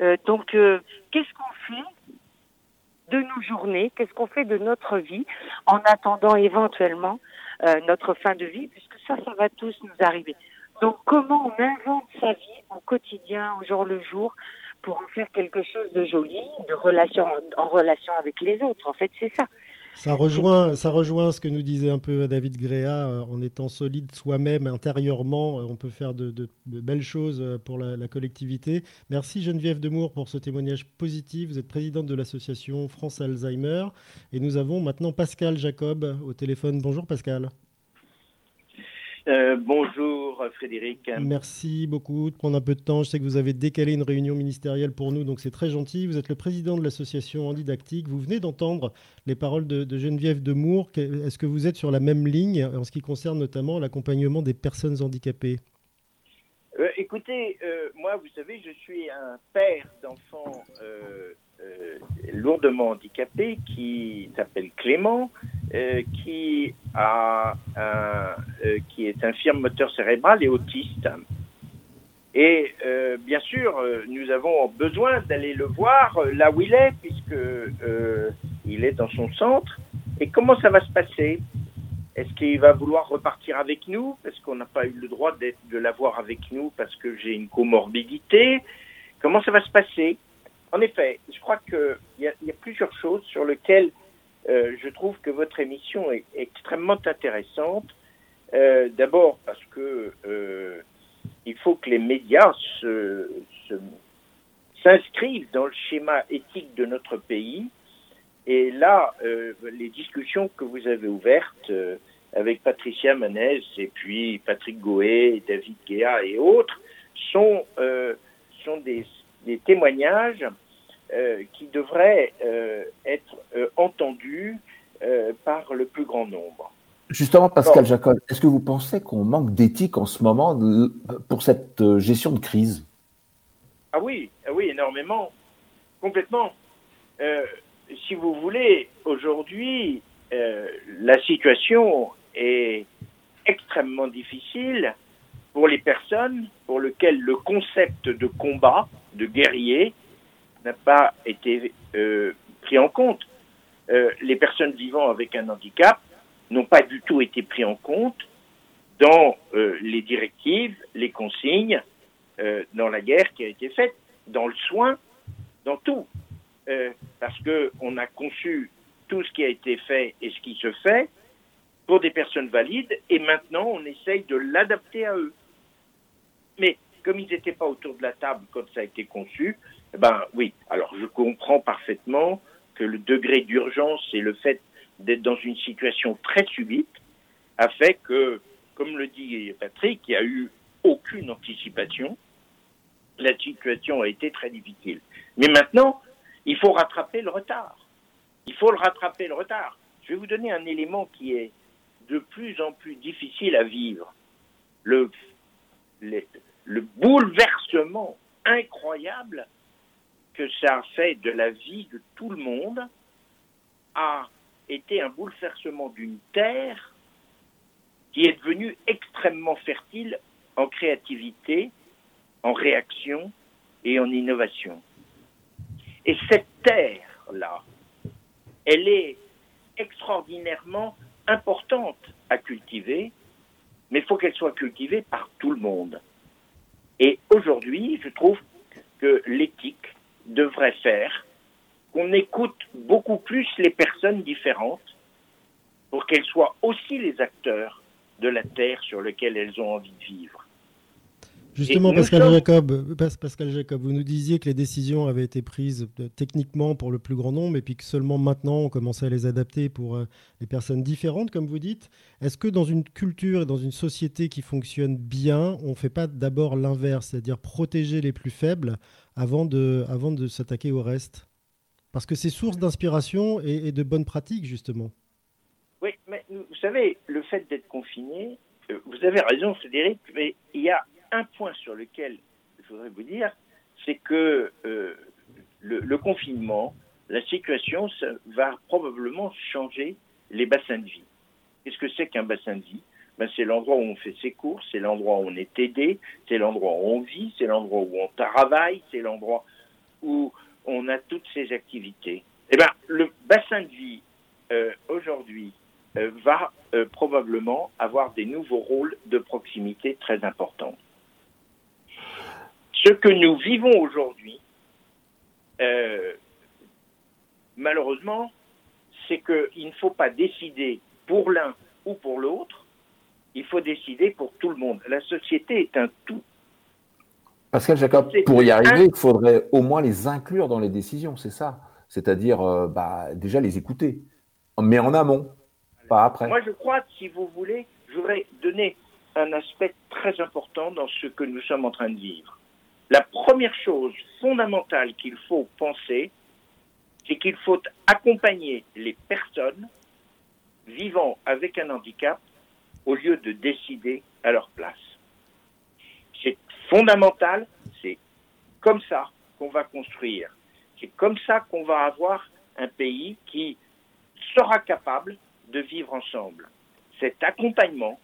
Speaker 12: Euh, donc, euh, qu'est-ce qu'on fait de nos journées, qu'est-ce qu'on fait de notre vie en attendant éventuellement euh, notre fin de vie, puisque ça, ça va tous nous arriver. Donc comment on invente sa vie au quotidien, au jour le jour, pour en faire quelque chose de joli, de relation en relation avec les autres. En fait, c'est ça.
Speaker 4: Ça rejoint, ça rejoint ce que nous disait un peu David Gréa. Euh, en étant solide soi-même intérieurement, euh, on peut faire de, belles choses euh, pour la, collectivité. Merci Geneviève Demour pour ce témoignage positif. Vous êtes présidente de l'association France Alzheimer. Et nous avons maintenant Pascal Jacob au téléphone. Bonjour Pascal.
Speaker 13: Euh, bonjour Frédéric.
Speaker 4: Merci beaucoup de prendre un peu de temps. Je sais que vous avez décalé une réunion ministérielle pour nous, donc c'est très gentil. Vous êtes le président de l'association Handidactique. Vous venez d'entendre les paroles de, de Geneviève Demour. Est-ce que vous êtes sur la même ligne en ce qui concerne notamment l'accompagnement des personnes handicapées?
Speaker 13: Euh, Écoutez, euh, moi, vous savez, je suis un père d'enfants lourdement handicapé qui s'appelle Clément, qui a euh, qui est infirme moteur cérébral et autiste. Et euh, bien sûr, euh, nous avons besoin d'aller le voir là où il est, puisque il est dans son centre. Et comment ça va se passer? Est-ce qu'il va vouloir repartir avec nous? Parce qu'on n'a pas eu le droit de l'avoir avec nous parce que j'ai une comorbidité Comment ça va se passer? En effet, je crois qu'il y, y, a plusieurs choses sur lesquelles euh, je trouve que votre émission est, extrêmement intéressante. Euh, D'abord parce que euh, il faut que les médias s'inscrivent dans le schéma éthique de notre pays. Et là, les discussions que vous avez ouvertes avec Patricia Manès et puis Patrick Goé, David Guéa et autres sont, des témoignages qui devraient euh, être euh, entendus par le plus grand nombre.
Speaker 5: Justement, Pascal Jacob, est-ce que vous pensez qu'on manque d'éthique en ce moment pour cette gestion de crise?
Speaker 13: Ah oui, ah oui, énormément, complètement. si vous voulez, aujourd'hui, la situation est extrêmement difficile pour les personnes pour lesquelles le concept de combat de guerrier n'a pas été euh, pris en compte. Euh, les personnes vivant avec un handicap n'ont pas du tout été pris en compte dans euh, les directives, les consignes, dans la guerre qui a été faite, dans le soin dans tout. Parce qu'on a conçu tout ce qui a été fait et ce qui se fait pour des personnes valides, et maintenant on essaye de l'adapter à eux. Mais comme ils n'étaient pas autour de la table quand ça a été conçu, ben oui, alors je comprends parfaitement que le degré d'urgence et le fait d'être dans une situation très subite a fait que, comme le dit Patrick, il n'y a eu aucune anticipation. La situation a été très difficile. Mais maintenant, il faut rattraper le retard. Il faut le rattraper le retard. Je vais vous donner un élément qui est de plus en plus difficile à vivre. Le, le bouleversement incroyable que ça a fait de la vie de tout le monde a été un bouleversement d'une terre qui est devenue extrêmement fertile en créativité, en réaction et en innovation. Et cette terre-là, elle est extraordinairement importante à cultiver, mais il faut qu'elle soit cultivée par tout le monde. Et aujourd'hui, je trouve que l'éthique devrait faire qu'on écoute beaucoup plus les personnes différentes pour qu'elles soient aussi les acteurs de la terre sur laquelle elles ont envie de vivre.
Speaker 4: Justement, Pascal, Jacob, Pascal Jacob, vous nous disiez que les décisions avaient été prises euh, techniquement pour le plus grand nombre et puis que seulement maintenant on commençait à les adapter pour euh, les personnes différentes, comme vous dites. Est-ce que dans une culture et dans une société qui fonctionne bien, on ne fait pas d'abord l'inverse, c'est-à-dire protéger les plus faibles avant de, avant de s'attaquer au reste? Parce que c'est source d'inspiration et, et de bonnes pratiques, justement.
Speaker 13: Oui, mais vous savez, le fait d'être confiné, euh, vous avez raison, Frédéric, mais il y a un point sur lequel je voudrais vous dire, c'est que euh, le, confinement, la situation, ça va probablement changer les bassins de vie. Qu'est-ce que c'est qu'un bassin de vie? Ben, C'est l'endroit où on fait ses courses, c'est l'endroit où on est aidé, c'est l'endroit où on vit, c'est l'endroit où on travaille, c'est l'endroit où on a toutes ces activités. Eh bien, le bassin de vie, euh, aujourd'hui, euh, va probablement avoir des nouveaux rôles de proximité très importants. Ce que nous vivons aujourd'hui, euh, malheureusement, c'est qu'il ne faut pas décider pour l'un ou pour l'autre, il faut décider pour tout le monde. La société est un tout.
Speaker 5: Pascal Jacob, pour y arriver, il faudrait au moins les inclure dans les décisions, c'est ça? C'est-à-dire euh, bah, déjà les écouter, mais en amont, pas après.
Speaker 13: Moi, je crois, si vous voulez, je voudrais donner un aspect très important dans ce que nous sommes en train de vivre. La première chose fondamentale qu'il faut penser, c'est qu'il faut accompagner les personnes vivant avec un handicap au lieu de décider à leur place. C'est fondamental, c'est comme ça qu'on va construire. C'est comme ça qu'on va avoir un pays qui sera capable de vivre ensemble. Cet accompagnement,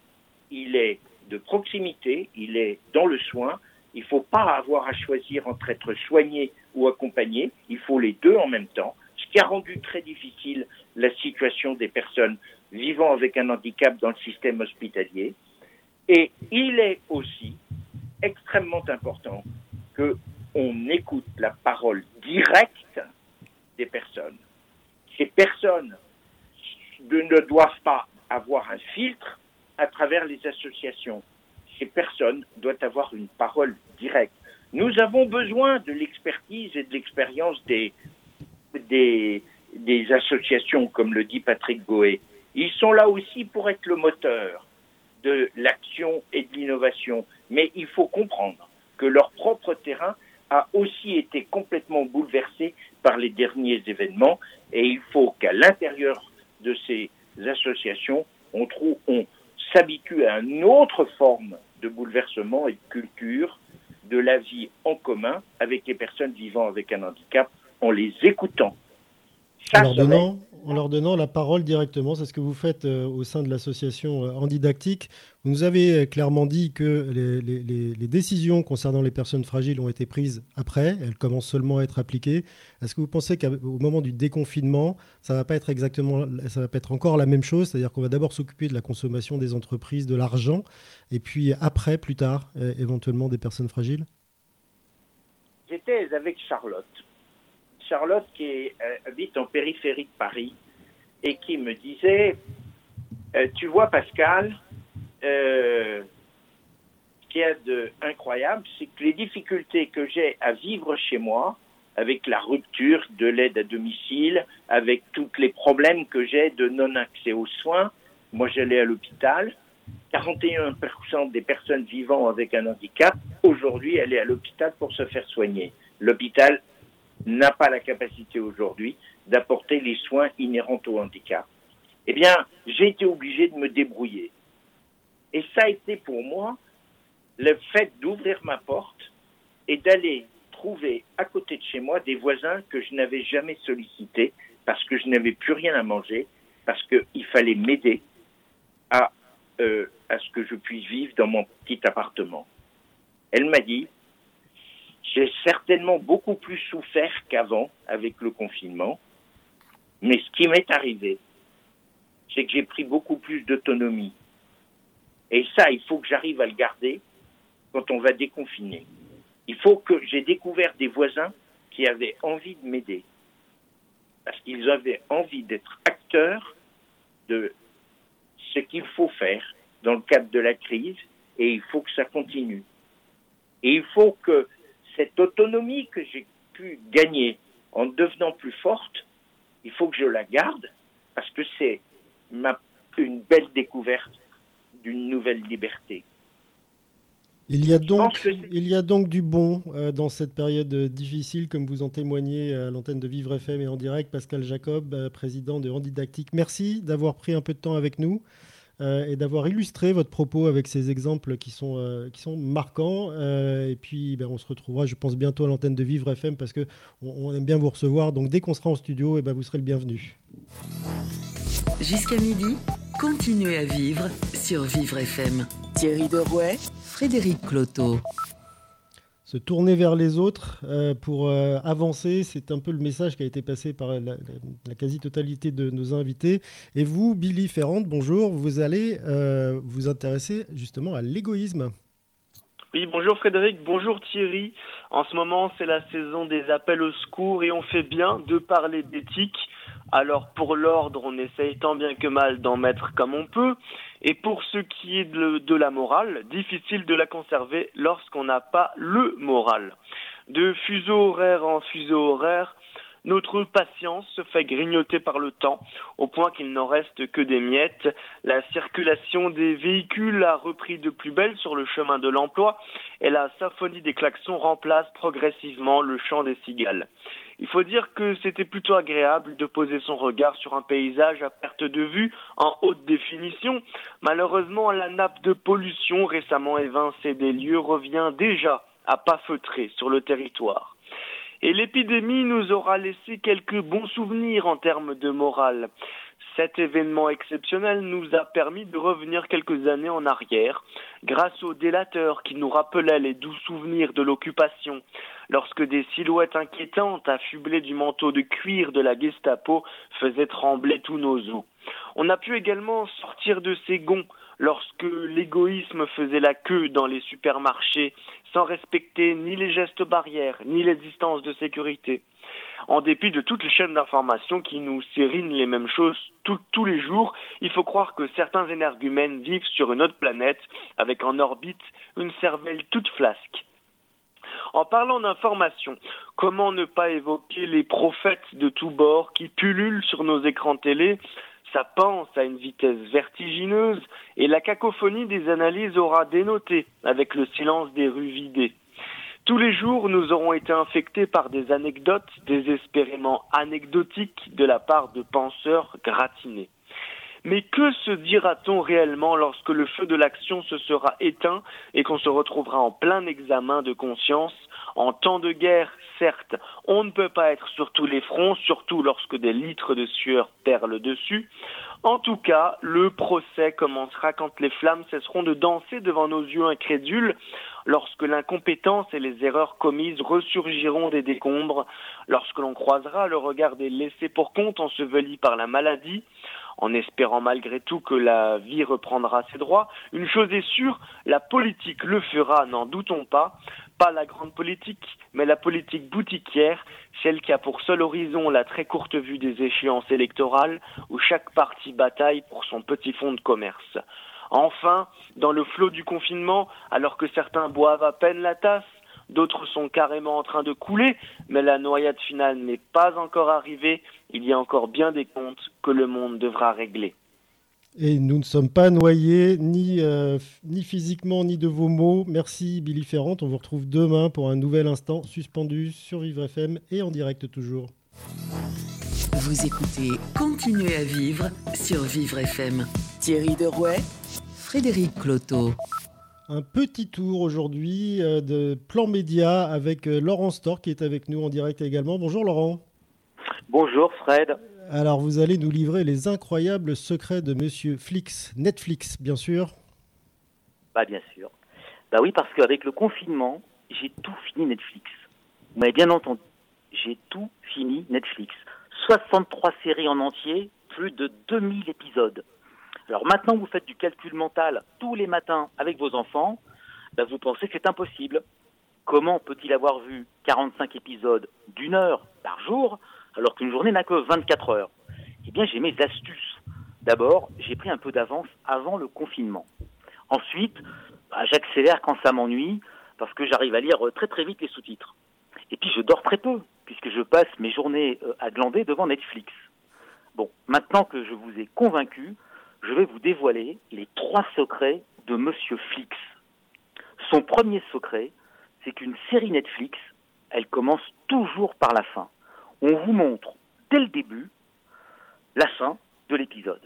Speaker 13: il est de proximité, il est dans le soin, il ne faut pas avoir à choisir entre être soigné ou accompagné, il faut les deux en même temps, ce qui a rendu très difficile la situation des personnes vivant avec un handicap dans le système hospitalier. Et il est aussi extrêmement important qu'on écoute la parole directe des personnes. Ces personnes ne doivent pas avoir un filtre à travers les associations ces personnes doivent avoir une parole directe. Nous avons besoin de l'expertise et de l'expérience des, associations, comme le dit Patrick Goé. Ils sont là aussi pour être le moteur de l'action et de l'innovation. Mais il faut comprendre que leur propre terrain a aussi été complètement bouleversé par les derniers événements et il faut qu'à l'intérieur de ces associations, on on s'habitue à une autre forme de bouleversement et de culture de la vie en commun avec les personnes vivant avec un handicap en les écoutant.
Speaker 4: en, leur donnant, en, leur donnant, la parole directement, c'est ce que vous faites euh, au sein de l'association euh, Handidactique. Vous nous avez euh, clairement dit que les, les, décisions concernant les personnes fragiles ont été prises après, elles commencent seulement à être appliquées. Est-ce que vous pensez qu'au moment du déconfinement, ça va pas être exactement, ça va pas être encore la même chose, c'est-à-dire qu'on va d'abord s'occuper de la consommation des entreprises, de l'argent, et puis après, plus tard, éventuellement des personnes fragiles?
Speaker 13: J'étais avec Charlotte Charlotte qui habite en périphérie de Paris et qui me disait, tu vois Pascal, ce qu'il y a de incroyable, c'est que les difficultés que j'ai à vivre chez moi, avec la rupture de l'aide à domicile, avec tous les problèmes que j'ai de non-accès aux soins. Moi, j'allais à l'hôpital. 41% des personnes vivant avec un handicap, aujourd'hui, elle à l'hôpital pour se faire soigner. L'hôpital n'a pas la capacité aujourd'hui d'apporter les soins inhérents au handicap. Eh bien, j'ai été obligé de me débrouiller. Et ça a été pour moi le fait d'ouvrir ma porte et d'aller trouver à côté de chez moi des voisins que je n'avais jamais sollicités parce que je n'avais plus rien à manger, parce qu'il fallait m'aider à, euh, à ce que je puisse vivre dans mon petit appartement. Elle m'a dit, j'ai certainement beaucoup plus souffert qu'avant avec le confinement, mais ce qui m'est arrivé, c'est que j'ai pris beaucoup plus d'autonomie. Et ça, il faut que j'arrive à le garder quand on va déconfiner. Il faut que j'ai découvert des voisins qui avaient envie de m'aider. Parce qu'ils avaient envie d'être acteurs de ce qu'il faut faire dans le cadre de la crise et il faut que ça continue. Et il faut que cette autonomie que j'ai pu gagner en devenant plus forte, il faut que je la garde parce que c'est une belle découverte d'une nouvelle liberté.
Speaker 4: Il y, a donc, il y a donc du bon euh, dans cette période difficile, comme vous en témoignez à l'antenne de Vivre FM et en direct. Pascal Jacob, euh, président de Handidactique, merci d'avoir pris un peu de temps avec nous euh, et d'avoir illustré votre propos avec ces exemples qui sont, qui sont marquants. et puis, ben, on se retrouvera, je pense, bientôt à l'antenne de Vivre FM parce qu'on on aime bien vous recevoir. Donc, dès qu'on sera en studio, eh ben, vous serez le bienvenu.
Speaker 1: Jusqu'à midi, continuez à vivre sur Vivre FM. Thierry Derouet Frédéric Cloteau.
Speaker 4: Se tourner vers les autres euh, pour euh, avancer, c'est un peu le message qui a été passé par la, quasi-totalité de nos invités. Et vous, Billy Ferrand, bonjour, vous allez euh, vous intéresser justement à l'égoïsme.
Speaker 14: Oui, bonjour Frédéric, bonjour Thierry. En ce moment, c'est la saison des appels au secours et on fait bien de parler d'éthique. Alors pour l'ordre, on essaye tant bien que mal d'en mettre comme on peut. Et pour ce qui est de, la morale, difficile de la conserver lorsqu'on n'a pas le moral. De fuseau horaire en fuseau horaire, notre patience se fait grignoter par le temps, au point qu'il n'en reste que des miettes. La circulation des véhicules a repris de plus belle sur le chemin de l'emploi, et la symphonie des klaxons remplace progressivement le chant des cigales. Il faut dire que c'était plutôt agréable de poser son regard sur un paysage à perte de vue en haute définition. Malheureusement, la nappe de pollution récemment évincée des lieux revient déjà à pas feutrer sur le territoire. Et l'épidémie nous aura laissé quelques bons souvenirs en termes de morale. Cet événement exceptionnel nous a permis de revenir quelques années en arrière, grâce aux délateurs qui nous rappelaient les doux souvenirs de l'occupation, lorsque des silhouettes inquiétantes affublées du manteau de cuir de la Gestapo faisaient trembler tous nos os. On a pu également sortir de ces gonds lorsque l'égoïsme faisait la queue dans les supermarchés sans respecter ni les gestes barrières ni les distances de sécurité en dépit de toutes les chaînes d'information qui nous sérinent les mêmes choses tous les jours, il faut croire que certains énergumènes vivent sur une autre planète, avec en orbite une cervelle toute flasque. En parlant d'information, comment ne pas évoquer les prophètes de tous bords qui pullulent sur nos écrans télé? Ça pense à une vitesse vertigineuse et la cacophonie des analyses aura dénoté avec le silence des rues vidées. Tous les jours, nous aurons été infectés par des anecdotes désespérément anecdotiques de la part de penseurs gratinés. Mais que se dira-t-on réellement lorsque le feu de l'action se sera éteint et qu'on se retrouvera en plein examen de conscience? En temps de guerre, certes, on ne peut pas être sur tous les fronts, surtout lorsque des litres de sueur perlent dessus. En tout cas, le procès commencera quand les flammes cesseront de danser devant nos yeux incrédules, lorsque l'incompétence et les erreurs commises ressurgiront des décombres, lorsque l'on croisera le regard des laissés pour compte ensevelis par la maladie, en espérant malgré tout que la vie reprendra ses droits. Une chose est sûre, la politique le fera, n'en doutons pas. Pas la grande politique, mais la politique boutiquière, celle qui a pour seul horizon la très courte vue des échéances électorales, où chaque parti bataille pour son petit fonds de commerce. Enfin, dans le flot du confinement, alors que certains boivent à peine la tasse, d'autres sont carrément en train de couler, mais la noyade finale n'est pas encore arrivée, il y a encore bien des comptes que le monde devra régler.
Speaker 4: Et nous ne sommes pas noyés, ni, euh, ni physiquement, ni de vos mots. Merci Billy Ferrand. On vous retrouve demain pour un nouvel instant suspendu sur Vivre FM et en direct toujours.
Speaker 1: Vous écoutez Continuez à vivre sur Vivre FM. Thierry Derouet, Frédéric Cloteau.
Speaker 4: Un petit tour aujourd'hui euh, de Plan Média avec euh, Laurent Stork qui est avec nous en direct également. Bonjour Laurent.
Speaker 15: Bonjour Fred.
Speaker 4: Alors, vous allez nous livrer les incroyables secrets de Monsieur Flix, Netflix, bien sûr.
Speaker 15: Bah, bien sûr. Bah oui, parce qu'avec le confinement, j'ai tout fini Netflix. Vous m'avez bien entendu. J'ai tout fini Netflix. 63 séries en entier, plus de 2000 épisodes. Alors maintenant, vous faites du calcul mental tous les matins avec vos enfants, bah, vous pensez que c'est impossible. Comment peut-il avoir vu 45 épisodes d'une heure par jour alors qu'une journée n'a que 24 heures Eh bien, j'ai mes astuces. D'abord, j'ai pris un peu d'avance avant le confinement. Ensuite, bah, j'accélère quand ça m'ennuie, parce que j'arrive à lire très très vite les sous-titres. Et puis, je dors très peu, puisque je passe mes journées euh, à glander devant Netflix. Bon, maintenant que je vous ai convaincu, je vais vous dévoiler les trois secrets de Monsieur Flix. Son premier secret, c'est qu'une série Netflix, elle commence toujours par la fin on vous montre dès le début la fin de l'épisode.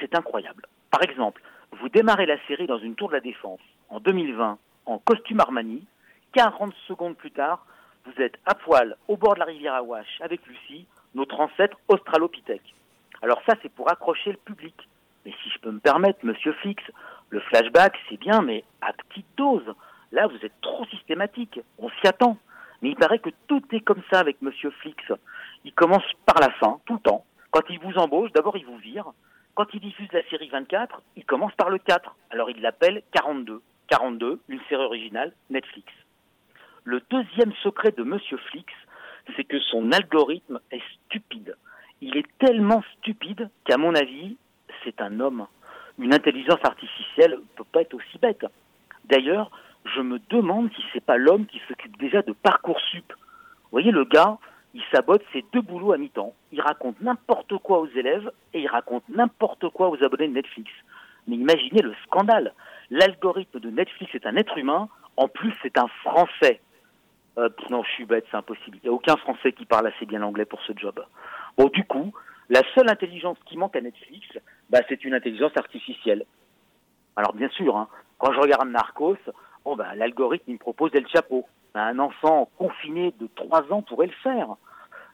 Speaker 15: C'est incroyable. Par exemple, vous démarrez la série dans une tour de la défense en 2020 en costume Armani. 40 secondes plus tard, vous êtes à poil au bord de la rivière Awash avec Lucie, notre ancêtre australopithèque. Alors ça, c'est pour accrocher le public. Mais si je peux me permettre, monsieur Fix, le flashback, c'est bien, mais à petite dose. Là, vous êtes trop systématique. On s'y attend. Mais il paraît que tout est comme ça avec Monsieur Flix. Il commence par la fin, tout le temps. Quand il vous embauche, d'abord il vous vire. Quand il diffuse la série 24, il commence par le 4. Alors il l'appelle 42. 42, une série originale Netflix. Le deuxième secret de Monsieur Flix, c'est que son algorithme est stupide. Il est tellement stupide qu'à mon avis, c'est un homme. Une intelligence artificielle ne peut pas être aussi bête. D'ailleurs, je me demande si c'est pas l'homme qui s'occupe déjà de Parcoursup. Vous voyez, le gars, il sabote ses deux boulots à mi-temps. Il raconte n'importe quoi aux élèves et il raconte n'importe quoi aux abonnés de Netflix. Mais imaginez le scandale. L'algorithme de Netflix est un être humain, en plus c'est un Français. Euh, non, je suis bête, c'est impossible. Il n'y a aucun Français qui parle assez bien l'anglais pour ce job. Bon, du coup, la seule intelligence qui manque à Netflix, bah, c'est une intelligence artificielle. Alors bien sûr, hein, quand je regarde Narcos, Ben, l'algorithme me propose El Chapeau. Un enfant confiné de 3 ans pourrait le faire.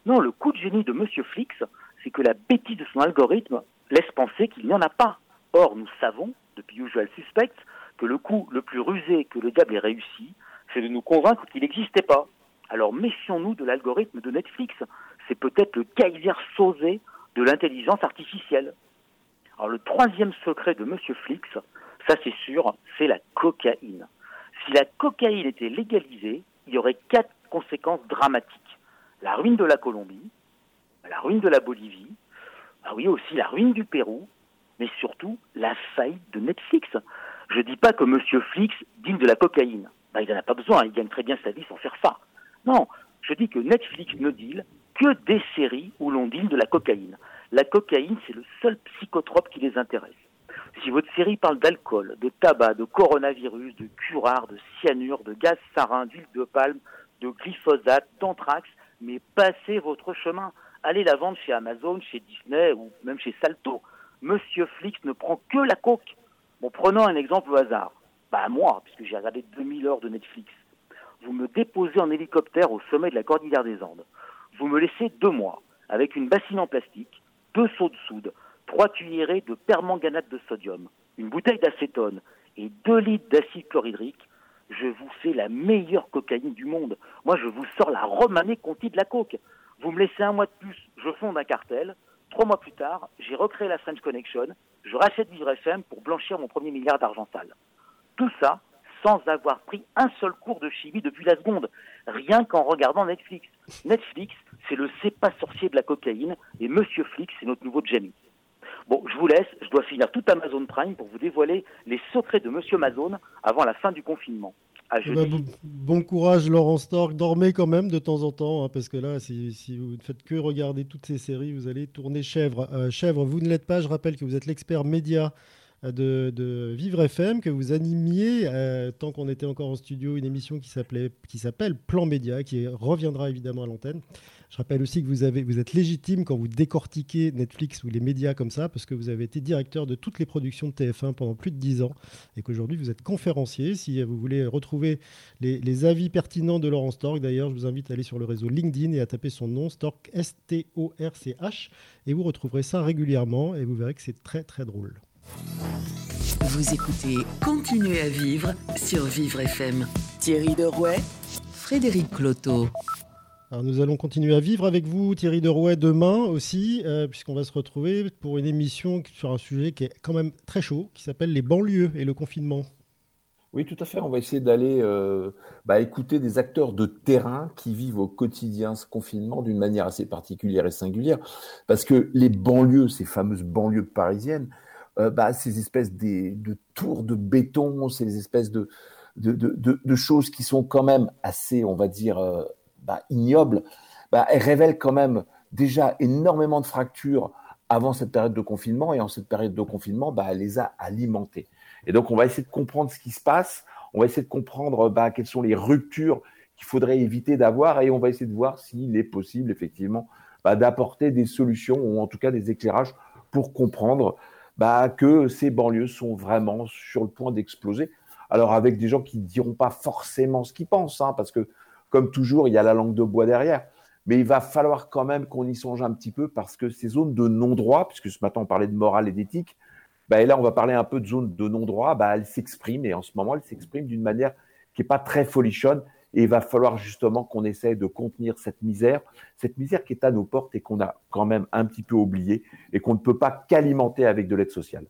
Speaker 15: Non, le coup de génie de Monsieur Flix, c'est que la bêtise de son algorithme laisse penser qu'il n'y en a pas. Or, nous savons, depuis Usual Suspect, que le coup le plus rusé que le diable ait réussi, c'est de nous convaincre qu'il n'existait pas. Alors méfions-nous de l'algorithme de Netflix. C'est peut-être le Kaiser Sosé de l'intelligence artificielle. Alors le troisième secret de Monsieur Flix, ça c'est sûr, c'est la cocaïne. Si la cocaïne était légalisée, il y aurait quatre conséquences dramatiques. La ruine de la Colombie, la ruine de la Bolivie, ah oui aussi la ruine du Pérou, mais surtout la faillite de Netflix. Je ne dis pas que M. Flix digne de la cocaïne. Ben, il n'en a pas besoin, il gagne très bien sa vie sans faire ça. Non, je dis que Netflix ne deal que des séries où l'on deal de la cocaïne. La cocaïne, c'est le seul psychotrope qui les intéresse. Si votre série parle d'alcool, de tabac, de coronavirus, de curare, de cyanure, de gaz sarin, d'huile de palme, de glyphosate, d'anthrax, mais passez votre chemin. Allez la vendre chez Amazon, chez Disney ou même chez Salto. Monsieur Flix ne prend que la coque. Bon, prenons un exemple au hasard. Bah moi, puisque j'ai regardé 2000 heures de Netflix. Vous me déposez en hélicoptère au sommet de la cordillère des Andes. Vous me laissez deux mois avec une bassine en plastique, deux seaux de soude, trois cuillerées de permanganate de sodium, une bouteille d'acétone et deux litres d'acide chlorhydrique, je vous fais la meilleure cocaïne du monde. Moi, je vous sors la romanée conti de la coke. Vous me laissez un mois de plus, je fonde un cartel. Trois mois plus tard, j'ai recréé la French Connection. Je rachète Vivre FM pour blanchir mon premier milliard d'argent sale. Tout ça sans avoir pris un seul cours de chimie depuis la seconde, rien qu'en regardant Netflix. Netflix, c'est le c'est pas sorcier de la cocaïne, et Monsieur Flix, c'est notre nouveau Jamie. Bon, je vous laisse, je dois finir tout Amazon Prime pour vous dévoiler les secrets de Monsieur Amazon avant la fin du confinement.
Speaker 4: Eh ben, bon, courage Laurent Stork, dormez quand même de temps en temps, hein, parce que là, si, vous ne faites que regarder toutes ces séries, vous allez tourner chèvre. Euh, chèvre, vous ne l'êtes pas, je rappelle que vous êtes l'expert média de, Vivre FM, que vous animiez, euh, tant qu'on était encore en studio, une émission qui s'appelle Plan Média, qui reviendra évidemment à l'antenne. Je rappelle aussi que vous, êtes légitime quand vous décortiquez Netflix ou les médias comme ça, parce que vous avez été directeur de toutes les productions de TF1 pendant plus de 10 ans, et qu'aujourd'hui vous êtes conférencier. Si vous voulez retrouver les, avis pertinents de Laurent Stork, d'ailleurs, je vous invite à aller sur le réseau LinkedIn et à taper son nom, Stork, S-T-O-R-C-H, et vous retrouverez ça régulièrement, et vous verrez que c'est très très drôle.
Speaker 1: Vous écoutez Continuez à vivre sur Vivre FM. Thierry Derouet, Frédéric Cloteau.
Speaker 4: Nous allons continuer à vivre avec vous, Thierry Derouet, demain aussi, euh, puisqu'on va se retrouver pour une émission sur un sujet qui est quand même très chaud, qui s'appelle les banlieues et le confinement.
Speaker 5: Oui, tout à fait. On va essayer d'aller euh, bah, écouter des acteurs de terrain qui vivent au quotidien ce confinement d'une manière assez particulière et singulière, parce que les banlieues, ces fameuses banlieues parisiennes, euh, bah, ces espèces de tours de béton, ces espèces de, choses qui sont quand même assez, on va dire, bah, ignobles, bah, elles révèlent quand même déjà énormément de fractures avant cette période de confinement et en cette période de confinement, bah, elle les a alimentées. Et donc, on va essayer de comprendre ce qui se passe, on va essayer de comprendre bah, quelles sont les ruptures qu'il faudrait éviter d'avoir et on va essayer de voir s'il est possible, effectivement, bah, d'apporter des solutions ou en tout cas des éclairages pour comprendre que ces banlieues sont vraiment sur le point d'exploser. Alors avec des gens qui ne diront pas forcément ce qu'ils pensent, hein, parce que comme toujours, il y a la langue de bois derrière. Mais il va falloir quand même qu'on y songe un petit peu parce que ces zones de non-droit, puisque ce matin on parlait de morale et d'éthique, bah, et là on va parler un peu de zones de non-droit, bah, elles s'expriment et en ce moment elles s'expriment d'une manière qui n'est pas très folichonne. Et il va falloir justement qu'on essaie de contenir cette misère, cette misère qui est à nos portes et qu'on a quand même un petit peu oubliée et qu'on ne peut pas qu'alimenter avec de l'aide sociale.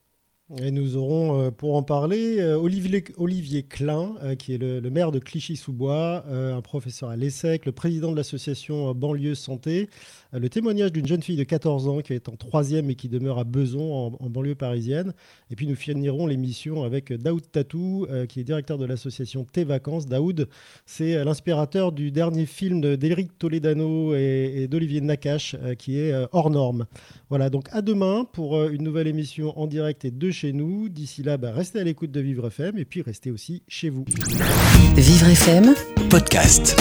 Speaker 4: Et nous aurons, euh, pour en parler, euh, Olivier, Klein, euh, qui est le, maire de Clichy-sous-Bois, un professeur à l'ESSEC, le président de l'association Banlieue Santé, le témoignage d'une jeune fille de 14 ans qui est en troisième et qui demeure à Beson, en, banlieue parisienne. Et puis nous finirons l'émission avec Daoud Tatou, qui est directeur de l'association T Vacances. Daoud, c'est l'inspirateur du dernier film d'Éric Toledano et, et d'Olivier Nakache, qui est Hors Norme. Voilà, donc à demain pour une nouvelle émission en direct et de chez nous. D'ici là, bah, restez à l'écoute de Vivre FM et puis restez aussi chez vous.
Speaker 1: Vivre FM, podcast.